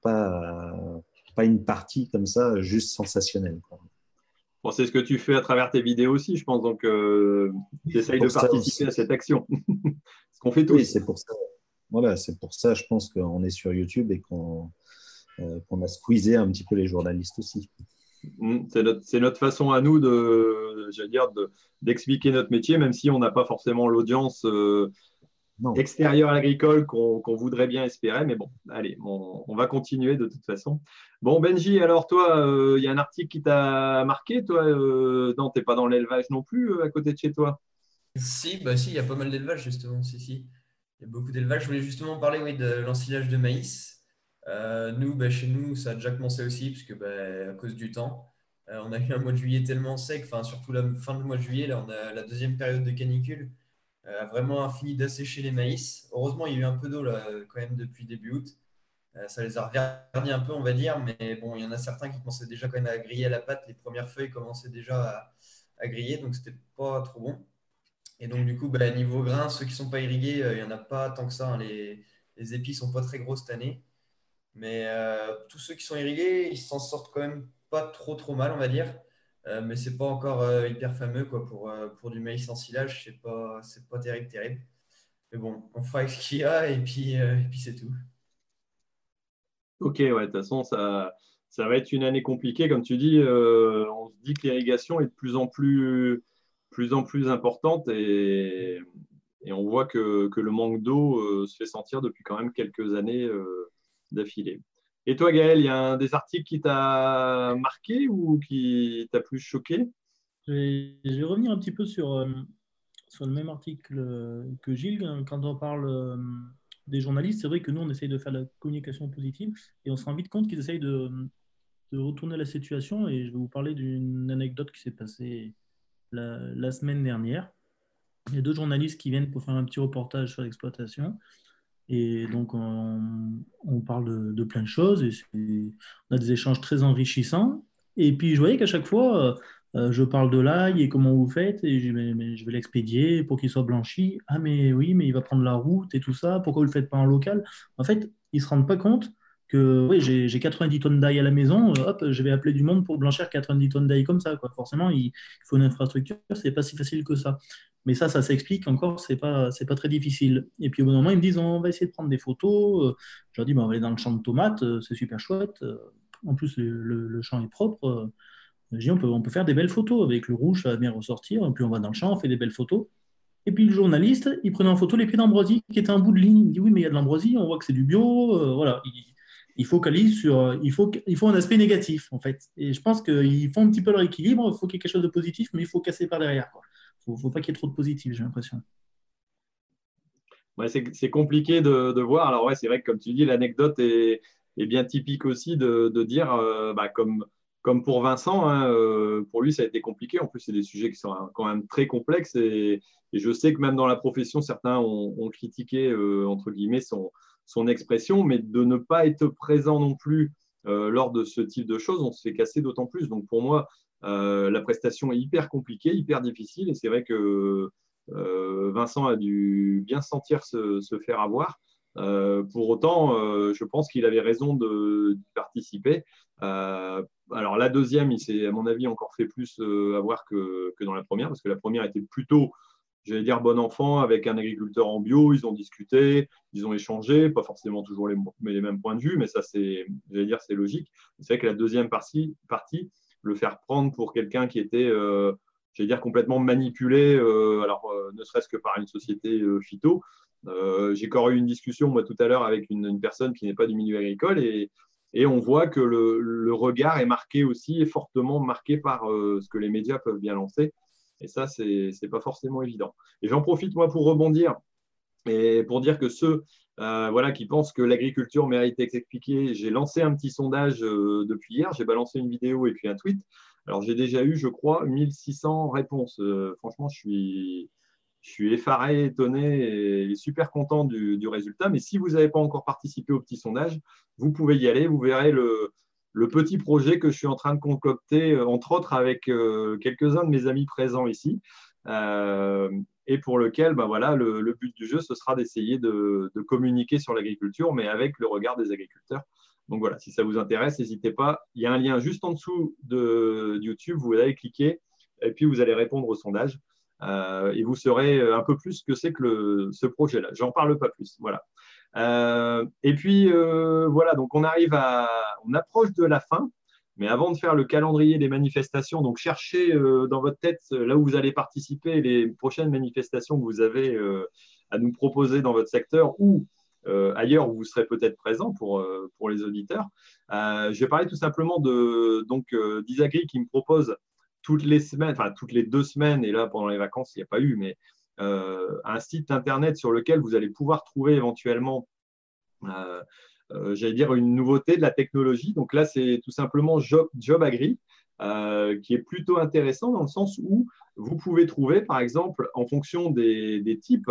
B: pas, pas une partie comme ça, juste sensationnelle. Quoi
A: c'est ce que tu fais à travers tes vidéos aussi, je pense. Donc, euh, tu essayes de participer à cette action. ce qu'on fait tous.
B: Oui, c'est pour ça. Voilà, c'est pour ça, je pense qu'on est sur YouTube et qu'on euh, a squeezé un petit peu les journalistes aussi.
A: Mmh, c'est notre, façon à nous de, dire, d'expliquer notre métier, même si on n'a pas forcément l'audience euh, extérieur à l'agricole qu'on voudrait bien espérer. Mais bon, allez, on, va continuer de toute façon. Bon, Benji, alors toi, euh, il y a un article qui t'a marqué, toi euh, Non, tu n'es pas dans l'élevage non plus euh, à côté de chez toi?
C: Si, bah si, il y a pas mal d'élevage justement. Si, si. Il y a beaucoup d'élevage. Je voulais justement parler oui, de l'ensilage de maïs. nous, bah, chez nous, ça a déjà commencé aussi, puisque bah, à cause du temps. on a eu un mois de juillet tellement sec, enfin surtout la fin du mois de juillet, là on a la deuxième période de canicule. Euh, a vraiment fini d'assécher les maïs. Heureusement, il y a eu un peu d'eau quand même depuis début août. Euh, ça les a revernis un peu, on va dire, mais bon, il y en a certains qui commençaient déjà quand même à griller à la pâte. Les premières feuilles commençaient déjà à, griller, donc c'était pas trop bon. Et donc, du coup, bah, niveau grains, ceux qui ne sont pas irrigués, il n'y en a pas tant que ça. Hein. Les, épis ne sont pas très gros cette année. Mais tous ceux qui sont irrigués, ils s'en sortent quand même pas trop trop mal, on va dire. mais c'est pas encore hyper fameux quoi, pour, pour du maïs sans silage. C'est pas, pas terrible, terrible. Mais bon, on fera avec ce qu'il y a et puis, puis c'est tout.
A: Ok, ouais, de toute façon, ça, ça va être une année compliquée. Comme tu dis, euh, on se dit que l'irrigation est de plus en plus, plus, en plus importante et, on voit que, le manque d'eau euh, se fait sentir depuis quand même quelques années euh, d'affilée. Et toi, Gaël, il y a un des articles qui t'a marqué ou qui t'a plus choqué?
D: Je vais, revenir un petit peu sur, sur le même article que Gilles quand on parle des journalistes, c'est vrai que nous, on essaye de faire la communication positive et on se rend vite compte qu'ils essayent de, de, retourner la situation. Et je vais vous parler d'une anecdote qui s'est passée la, semaine dernière. Il y a deux journalistes qui viennent pour faire un petit reportage sur l'exploitation. Et donc, on, parle de, plein de choses on a des échanges très enrichissants. Et puis, je voyais qu'à chaque fois, euh, je parle de l'ail et comment vous faites, et je, je vais l'expédier pour qu'il soit blanchi. Ah, mais oui, mais il va prendre la route et tout ça, pourquoi vous ne le faites pas en local? En fait, ils ne se rendent pas compte oui, j'ai 90 tonnes d'ail à la maison, euh, hop, je vais appeler du monde pour blanchir 90 tonnes d'ail comme ça. Quoi. Forcément, il, faut une infrastructure, c'est pas si facile que ça. Mais ça, ça s'explique encore, c'est pas, pas très difficile. Et puis au bout d'un moment, ils me disent on va essayer de prendre des photos. Euh, je leur dis on va aller dans le champ de tomates, c'est super chouette. En plus, le champ est propre on peut, on peut faire des belles photos avec le rouge, ça va bien ressortir. Et puis on va dans le champ, on fait des belles photos. Et puis le journaliste, il prenait en photo les pieds d'ambroisie qui étaient un bout de ligne. Il dit oui, mais il y a de l'ambroisie, on voit que c'est du bio. Euh, voilà, il, focalise sur. Il faut, il faut un aspect négatif, en fait. Et je pense qu'ils font un petit peu leur équilibre. Il faut qu'il y ait quelque chose de positif, mais il faut casser par derrière. Il ne faut, pas qu'il y ait trop de positif, j'ai l'impression.
A: Ouais, c'est compliqué de, voir. Alors, ouais, c'est vrai que, comme tu dis, l'anecdote est, bien typique aussi de, dire, euh, bah, comme pour Vincent, hein, euh, pour lui, ça a été compliqué. En plus, c'est des sujets qui sont quand même très complexes. Et, je sais que même dans la profession, certains ont, critiqué, euh, entre guillemets, son, son, expression, mais de ne pas être présent non plus euh, lors de ce type de choses, on se fait casser d'autant plus. Donc, pour moi, la prestation est hyper compliquée, hyper difficile. Et c'est vrai que Vincent a dû bien sentir se, faire avoir. pour autant, je pense qu'il avait raison de, participer alors la deuxième, il s'est, à mon avis, encore fait plus euh, avoir que, dans la première, parce que la première était plutôt, j'allais dire, bon enfant, avec un agriculteur en bio, ils ont discuté, ils ont échangé, pas forcément toujours les, mêmes points de vue, mais ça, c'est, j'allais dire, c'est logique. C'est vrai que la deuxième partie, le faire prendre pour quelqu'un qui était, euh, j'allais dire, complètement manipulé, euh, alors ne serait-ce que par une société phyto. j'ai encore eu une discussion, moi, tout à l'heure, avec une, personne qui n'est pas du milieu agricole, et on voit que le, regard est marqué aussi, et fortement marqué par euh, ce que les médias peuvent bien lancer. Et ça, ce n'est pas forcément évident. Et j'en profite, moi, pour rebondir et pour dire que ceux euh, voilà, qui pensent que l'agriculture mérite d'être expliquée, j'ai lancé un petit sondage euh, depuis hier. J'ai balancé une vidéo et puis un tweet. Alors, j'ai déjà eu, je crois, 1600 réponses. franchement, je suis, je suis effaré, étonné et super content du, résultat. Mais si vous n'avez pas encore participé au petit sondage, vous pouvez y aller. Vous verrez le, petit projet que je suis en train de concocter, euh, entre autres avec euh, quelques-uns de mes amis présents ici. Euh, et pour lequel ben voilà, le, but du jeu, ce sera d'essayer de, communiquer sur l'agriculture, mais avec le regard des agriculteurs. Donc voilà, si ça vous intéresse, n'hésitez pas. Il y a un lien juste en dessous de YouTube, vous allez cliquer et puis vous allez répondre au sondage. Et vous saurez un peu plus ce que c'est que ce projet-là. J'en parle pas plus. Voilà. Euh, et puis euh, voilà, donc on arrive à, on approche de la fin. Mais avant de faire le calendrier des manifestations, donc cherchez dans votre tête là où vous allez participer, les prochaines manifestations que vous avez à nous proposer dans votre secteur ou ailleurs où vous serez peut-être présent pour, pour les auditeurs. je vais parler tout simplement de donc d'Isagri qui me propose toutes les semaines, enfin toutes les deux semaines, et là pendant les vacances, il n'y a pas eu, mais euh, un site internet sur lequel vous allez pouvoir trouver éventuellement, euh, euh, j'allais dire, une nouveauté de la technologie. Donc là, c'est tout simplement Job, Agri, qui est plutôt intéressant dans le sens où vous pouvez trouver, par exemple, en fonction des, types,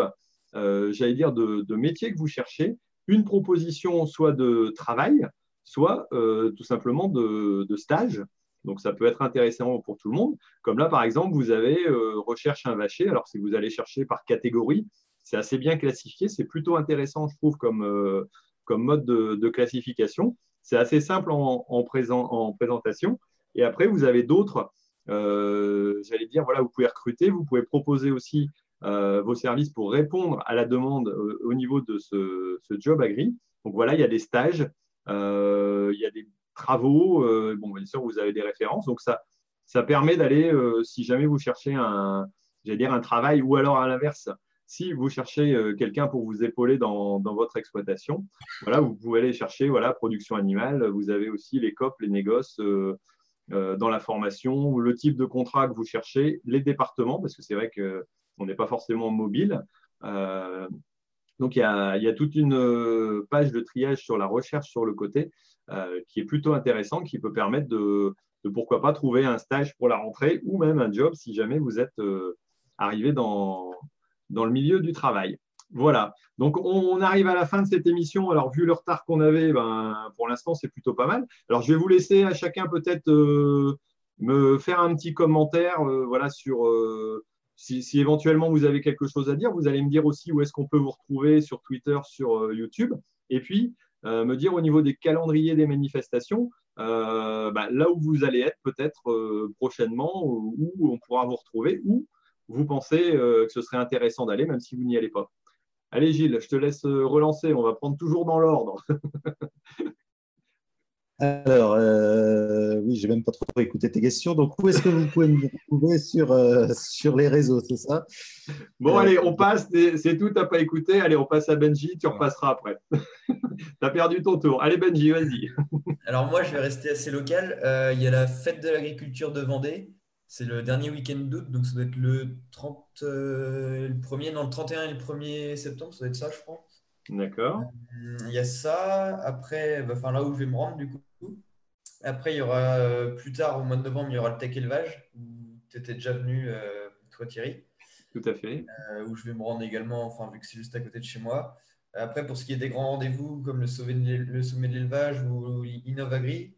A: j'allais dire, de, métiers que vous cherchez, une proposition soit de travail, soit tout simplement de stage Donc, ça peut être intéressant pour tout le monde. Comme là, par exemple, vous avez recherche un vacher. Alors, si vous allez chercher par catégorie, c'est assez bien classifié. C'est plutôt intéressant, je trouve, comme, comme mode de, classification. C'est assez simple en, en, en, présentation. Et après, vous avez d'autres, j'allais dire, voilà, vous pouvez recruter, vous pouvez proposer aussi euh, vos services pour répondre à la demande euh, au niveau de ce, job agri. Donc voilà, il y a des stages, euh, il y a des travaux. bon, bien sûr, vous avez des références. Donc ça, ça permet d'aller, si jamais vous cherchez un, dire un travail, ou alors à l'inverse, si vous cherchez quelqu'un pour vous épauler dans, votre exploitation, voilà, vous pouvez aller chercher voilà, production animale. Vous avez aussi les COP, les négoces dans la formation, le type de contrat que vous cherchez, les départements, parce que c'est vrai que on n'est pas forcément mobile. Euh, donc, il y, a, toute une euh, page de triage sur la recherche sur le côté euh, qui est plutôt intéressant, qui peut permettre de, pourquoi pas trouver un stage pour la rentrée ou même un job si jamais vous êtes arrivé dans, dans le milieu du travail. Voilà. Donc, on, arrive à la fin de cette émission. Alors, vu le retard qu'on avait, ben, pour l'instant, c'est plutôt pas mal. Alors, je vais vous laisser à chacun peut-être me faire un petit commentaire voilà, sur, si, éventuellement vous avez quelque chose à dire, vous allez me dire aussi où est-ce qu'on peut vous retrouver sur Twitter, sur euh, YouTube. Et puis, euh, me dire au niveau des calendriers des manifestations, euh, bah, là où vous allez être peut-être prochainement, où on pourra vous retrouver, où vous pensez que ce serait intéressant d'aller, même si vous n'y allez pas. Allez Gilles, je te laisse relancer, on va prendre toujours dans l'ordre.
B: Alors, euh, oui, j'ai même pas trop écouté tes questions. Donc, où est-ce que vous pouvez me retrouver sur, euh, sur les réseaux, c'est ça?
A: Bon, allez, on passe. C'est tout, tu n'as pas écouté. Allez, on passe à Benji, tu repasseras après. tu as perdu ton tour. Allez, Benji, vas-y.
C: Alors, moi, je vais rester assez local. Euh, il y a la fête de l'agriculture de Vendée. C'est le dernier week-end d'août, donc ça doit être le 30, le 1er, non, le 31 et le 1er septembre, ça doit être ça, je crois.
A: D'accord.
C: Il y a ça. Après, bah, enfin, là où je vais me rendre, du coup, après, il y aura euh, plus tard, au mois de novembre, il y aura le Tech Élevage, où tu étais déjà venu, euh, toi Thierry.
A: Tout à fait.
C: Euh, où je vais me rendre également, enfin, vu que c'est juste à côté de chez moi. Après, pour ce qui est des grands rendez-vous, comme le sommet de l'élevage ou Innovagri,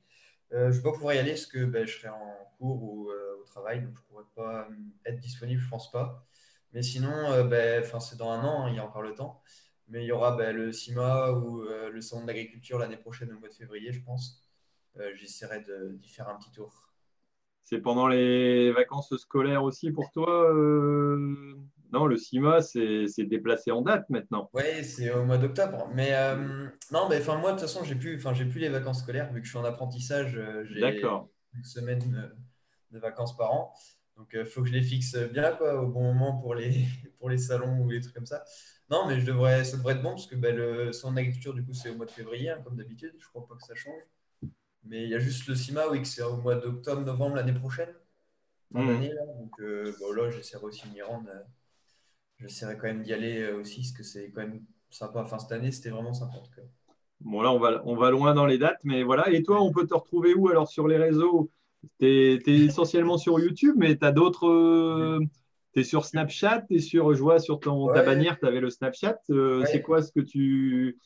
C: je ne vais pas pouvoir y aller parce que ben, je serai en cours ou au travail, donc je ne pourrai pas être disponible, je ne pense pas. Mais sinon, ben, c'est dans un an, hein, il y a encore le temps. Mais il y aura ben, le CIMA ou le Salon d'agriculture l'année prochaine, au mois de février, je pense. Euh, j'essaierai d'y faire un petit tour.
A: C'est pendant les vacances scolaires aussi pour toi euh, Non, le CIMA, c'est déplacé en date maintenant.
C: Oui, c'est au mois d'octobre. Mais euh, non, mais enfin, moi, de toute façon, j'ai plus, plus les vacances scolaires vu que je suis en apprentissage. j'ai une semaine de vacances par an. Donc, il faut que je les fixe bien quoi, au bon moment pour les, pour les salons ou les trucs comme ça. Non, mais je devrais, ça devrait être bon parce que ben, le salon d'agriculture, du coup, c'est au mois de février, hein, comme d'habitude. Je ne crois pas que ça change. Mais il y a juste le CIMA, oui, que c'est au mois d'octobre, novembre l'année prochaine. Mmh. là. Donc euh, bon, là, j'essaierai aussi de m'y rendre. Euh, j'essaierai quand même d'y aller euh, aussi, parce que c'est quand même sympa. Enfin, cette année, c'était vraiment sympa en tout cas.
A: Bon, là, on va, on va loin dans les dates, mais voilà. Et toi, on peut te retrouver où alors sur les réseaux? Tu es, essentiellement sur YouTube, mais tu as d'autres. tu es sur Snapchat, tu es sur, je vois sur ton, ta bannière, tu avais le Snapchat. C'est quoi ce que tu.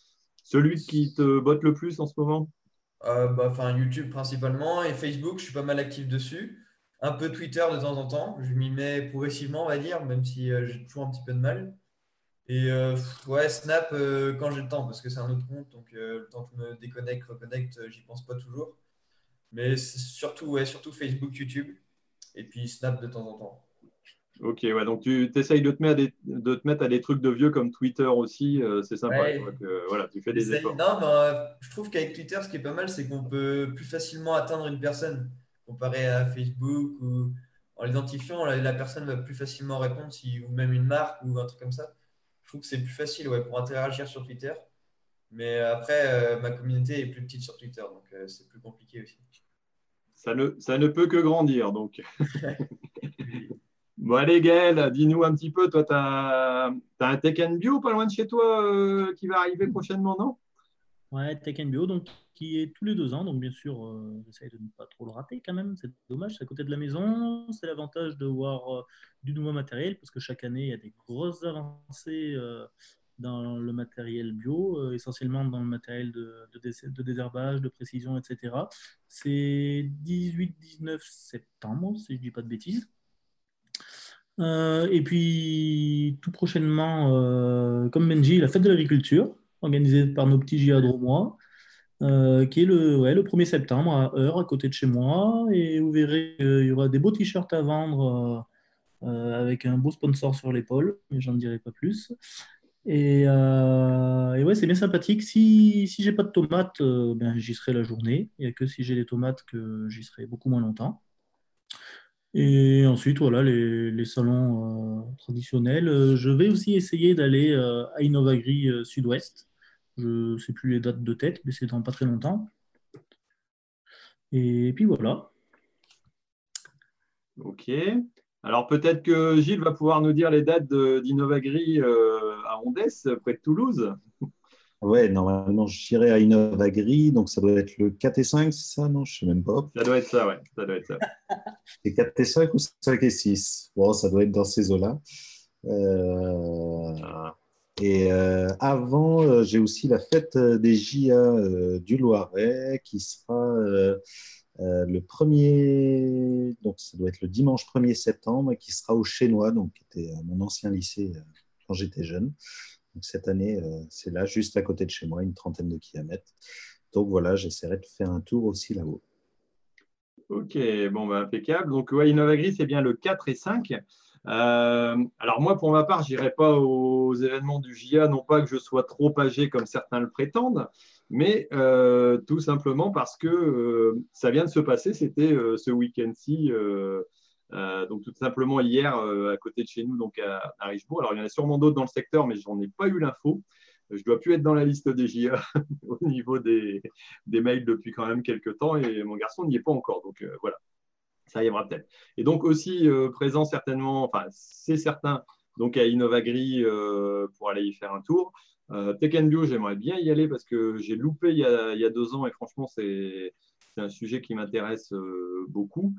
A: Celui qui te botte le plus en ce moment?
C: Euh, bah, enfin, YouTube principalement et Facebook, je suis pas mal actif dessus. Un peu Twitter de temps en temps. Je m'y mets progressivement, on va dire, même si euh, j'ai toujours un petit peu de mal. Et euh, ouais, Snap quand j'ai le temps, parce que c'est un autre compte, donc le temps que je me déconnecte, reconnecte, j'y pense pas toujours. Mais surtout, ouais, surtout Facebook, YouTube, et puis Snap de temps en temps.
A: Ok, ouais, donc tu essayes de te, mettre à des, de te mettre à des trucs de vieux comme Twitter aussi, euh, c'est sympa. voilà, tu fais des efforts.
C: Non, mais, euh, je trouve qu'avec Twitter, ce qui est pas mal, c'est qu'on peut plus facilement atteindre une personne comparé à Facebook ou en l'identifiant, la, personne va plus facilement répondre si, ou même une marque ou un truc comme ça. Je trouve que c'est plus facile ouais, pour interagir sur Twitter. Mais après, euh, ma communauté est plus petite sur Twitter, donc c'est plus compliqué aussi.
A: Ça ne, ça ne peut que grandir, donc. Bon, allez, Gaël, dis-nous un petit peu. Toi, tu as, un Tech Bio pas loin de chez toi euh, qui va arriver prochainement, non?
D: Ouais, Tech Bio, donc, qui est tous les deux ans. Donc, bien sûr, euh, j'essaie de ne pas trop le rater quand même. C'est dommage, c'est à côté de la maison. C'est l'avantage de voir euh, du nouveau matériel parce que chaque année, il y a des grosses avancées dans le matériel bio, essentiellement dans le matériel de, de, désherbage, de précision, etc. C'est 18-19 septembre, si je ne dis pas de bêtises. Et puis, tout prochainement, comme Benji, la fête de l'agriculture, organisée par nos petits Giadromois. Euh, qui est le, le 1er septembre à Heure, à côté de chez moi. Et vous verrez, il y aura des beaux t-shirts à vendre euh, euh, avec un beau sponsor sur l'épaule, mais j'en dirai pas plus. Et, et ouais, c'est bien sympathique. Si, si j'ai pas de tomates, ben, j'y serai la journée. Il n'y a que si j'ai des tomates que j'y serai beaucoup moins longtemps. Et ensuite, voilà, les, les salons traditionnels. Je vais aussi essayer d'aller à Innovagri Sud-Ouest je ne sais plus les dates de tête, mais c'est dans pas très longtemps. Et puis voilà.
A: Ok. Alors peut-être que Gilles va pouvoir nous dire les dates d'Innovagri euh, à Ondès, près de Toulouse.
B: Ouais, normalement, j'irai à Innovagri, donc ça doit être le 4 et 5, c'est ça Non, je ne sais même pas.
A: Ça doit être ça, ouais. Ça doit être ça.
B: c'est 4 et 5 ou 5 et 6 Bon, ça doit être dans ces eaux-là. Euh... Et euh, avant, euh, j'ai aussi la fête des JA du Loiret qui sera le premier, donc ça doit être le dimanche 1er septembre, qui sera au Chénois, donc qui était mon ancien lycée quand j'étais jeune. Cette année, c'est là, juste à côté de chez moi, une trentaine de kilomètres. Donc voilà, j'essaierai de faire un tour aussi là-haut.
A: Ok, bon, bah, impeccable. Donc, ouais, Innovagri, c'est bien le 4 et 5. Euh, alors moi, pour ma part, je n'irai pas aux événements du JA, non pas que je sois trop âgé comme certains le prétendent, mais euh, tout simplement parce que euh, ça vient de se passer, c'était ce week-end-ci, donc tout simplement hier à côté de chez nous, donc à, Richebourg. Alors il y en a sûrement d'autres dans le secteur, mais je n'en ai pas eu l'info. Je dois plus être dans la liste des JA au niveau des, mails depuis quand même quelques temps et mon garçon n'y est pas encore. Donc voilà ça arrivera peut-être. Et donc aussi euh, présent certainement, enfin c'est certain, donc à Innovagri euh, pour aller y faire un tour. Euh, Tech Bio, j'aimerais bien y aller parce que j'ai loupé y, il y, a, deux ans et franchement c'est un sujet qui m'intéresse beaucoup.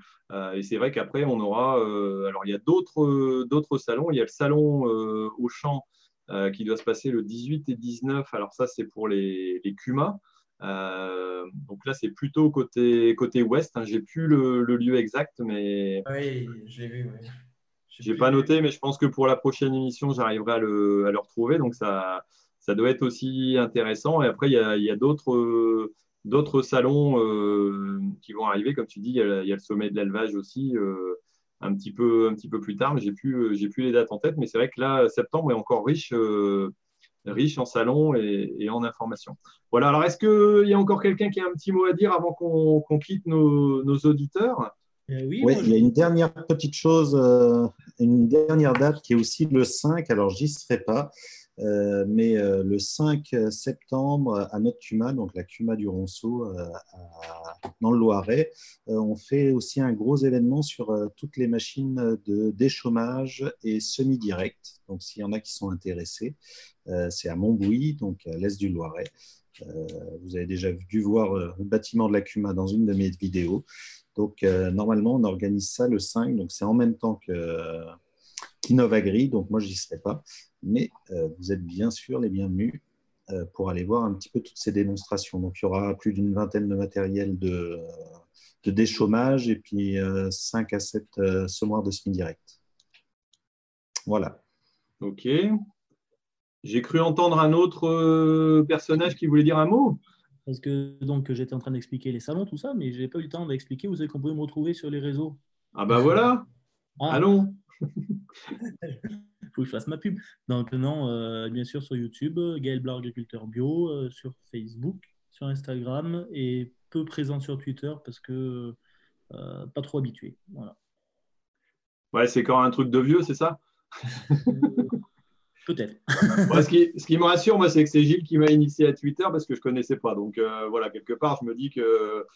A: et c'est vrai qu'après on aura, alors il y a d'autres salons, il y a le salon au champ qui doit se passer le 18 et 19. Alors ça c'est pour les, les CUMA. Euh, donc là, c'est plutôt côté, côté ouest. Hein. J'ai plus le, lieu exact, mais.
C: Oui, je l'ai vu.
A: J'ai pas noté, mais je pense que pour la prochaine émission, j'arriverai à le, à le, retrouver. Donc ça, ça doit être aussi intéressant. Et après, il y a, y a d'autres. D'autres salons euh, qui vont arriver, comme tu dis, il y a, le sommet de l'élevage aussi, euh, un, petit peu, un petit peu plus tard, mais j'ai plus, j'ai plus les dates en tête. Mais c'est vrai que là, septembre est encore riche riche en salons et, en informations. Voilà, alors est-ce qu'il y a encore quelqu'un qui a un petit mot à dire avant qu'on quitte nos, auditeurs?
B: Euh, oui, il y a une dernière petite chose, euh, une dernière date qui est aussi le 5, alors j'y serai pas, euh, mais le 5 septembre à notre CUMA, donc la CUMA du Ronceau dans le Loiret, on fait aussi un gros événement sur toutes les machines de déchômage et semi-direct. Donc s'il y en a qui sont intéressés, euh, c'est à Montbouilly, donc à l'est du Loiret. Euh, vous avez déjà dû voir euh, le bâtiment de la CUMA dans une de mes vidéos. Donc, normalement, on organise ça le 5, donc c'est en même temps que qu'Innovagri, donc moi, je n'y serai pas. Mais vous êtes bien sûr les bienvenus pour aller voir un petit peu toutes ces démonstrations. Donc, il y aura plus d'une vingtaine de matériels de, de déchômage et puis 5 à 7 semoirs de semi-direct. Voilà.
A: OK. J'ai cru entendre un autre euh, personnage qui voulait dire un mot.
D: Parce que donc j'étais en train d'expliquer les salons, tout ça, mais je n'ai pas eu le temps d'expliquer où c'est qu'on pouvait me retrouver sur les réseaux.
A: Ah bah voilà ah. Allons
D: faut que je fasse ma pub. Donc non, euh, bien sûr sur YouTube, Gaël Blanc Agriculteur Bio, euh, sur Facebook, sur Instagram et peu présent sur Twitter parce que pas trop habitué. Voilà.
A: Ouais, c'est quand un truc de vieux, c'est ça?
D: Peut-être.
A: ce, qui, me rassure, moi, c'est que c'est Gilles qui m'a initié à Twitter parce que je ne connaissais pas. Donc euh, voilà, quelque part, je me dis que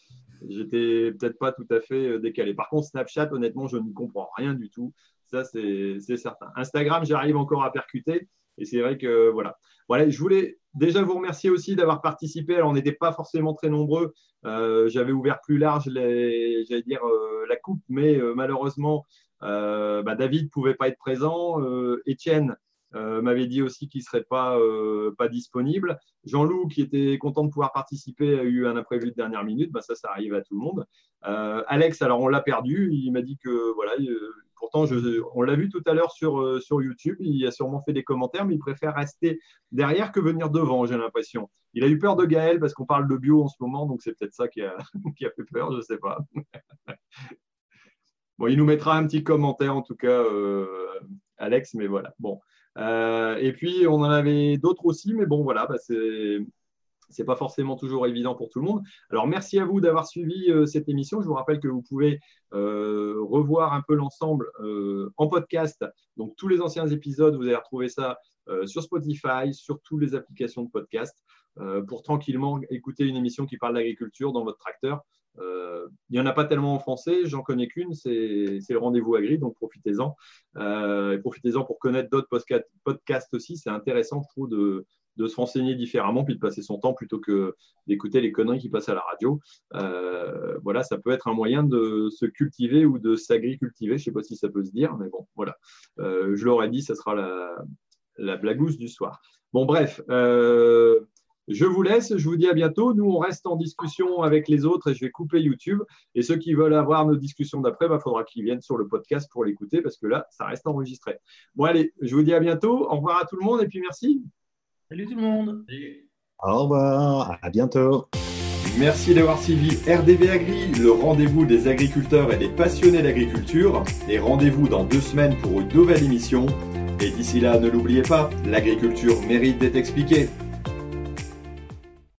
A: j'étais peut-être pas tout à fait euh, décalé. Par contre, Snapchat, honnêtement, je ne comprends rien du tout. Ça, c'est certain. Instagram, j'arrive encore à percuter. Et c'est vrai que voilà. Voilà, je voulais déjà vous remercier aussi d'avoir participé. Alors, on n'était pas forcément très nombreux. Euh, j'avais ouvert plus large, j'allais dire, la coupe, mais malheureusement, bah, David ne pouvait pas être présent. Étienne m'avait dit aussi qu'il ne serait pas, pas disponible. Jean-Loup, qui était content de pouvoir participer, a eu un imprévu de dernière minute. Bah, ça, ça arrive à tout le monde. Alex, alors on l'a perdu. Il m'a dit que voilà, pourtant, on l'a vu tout à l'heure sur, sur YouTube. Il a sûrement fait des commentaires, mais il préfère rester derrière que venir devant, j'ai l'impression. Il a eu peur de Gaël parce qu'on parle de bio en ce moment, donc c'est peut-être ça qui a, fait peur, je ne sais pas. Bon, il nous mettra un petit commentaire en tout cas, euh, Alex, mais voilà. Bon. Euh, et puis, on en avait d'autres aussi, mais bon, voilà, bah, n'est pas forcément toujours évident pour tout le monde. Alors, merci à vous d'avoir suivi euh, cette émission. Je vous rappelle que vous pouvez revoir un peu l'ensemble en podcast. Donc, tous les anciens épisodes, vous allez retrouver ça sur Spotify, sur toutes les applications de podcast, pour tranquillement écouter une émission qui parle d'agriculture dans votre tracteur. Euh, il n'y en a pas tellement en français, j'en connais qu'une, c'est le rendez-vous agri, donc profitez-en. Euh, profitez-en pour connaître d'autres podcasts aussi, c'est intéressant, je trouve, de, de, se renseigner différemment, puis de passer son temps plutôt que d'écouter les conneries qui passent à la radio. Euh, voilà, ça peut être un moyen de se cultiver ou de s'agricultiver, je ne sais pas si ça peut se dire, mais bon, voilà. je l'aurais dit, ça sera la, la du soir. Bon, bref. Je vous laisse, je vous dis à bientôt. Nous, on reste en discussion avec les autres et je vais couper YouTube. Et ceux qui veulent avoir nos discussions d'après, il bah, faudra qu'ils viennent sur le podcast pour l'écouter parce que là, ça reste enregistré. Bon, allez, je vous dis à bientôt. Au revoir à tout le monde et puis merci.
D: Salut tout le monde.
B: Au revoir, à bientôt.
E: Merci d'avoir suivi RDV Agri, le rendez-vous des agriculteurs et des passionnés d'agriculture. Et rendez-vous dans deux semaines pour une nouvelle émission. Et d'ici là, ne l'oubliez pas, l'agriculture mérite d'être expliquée.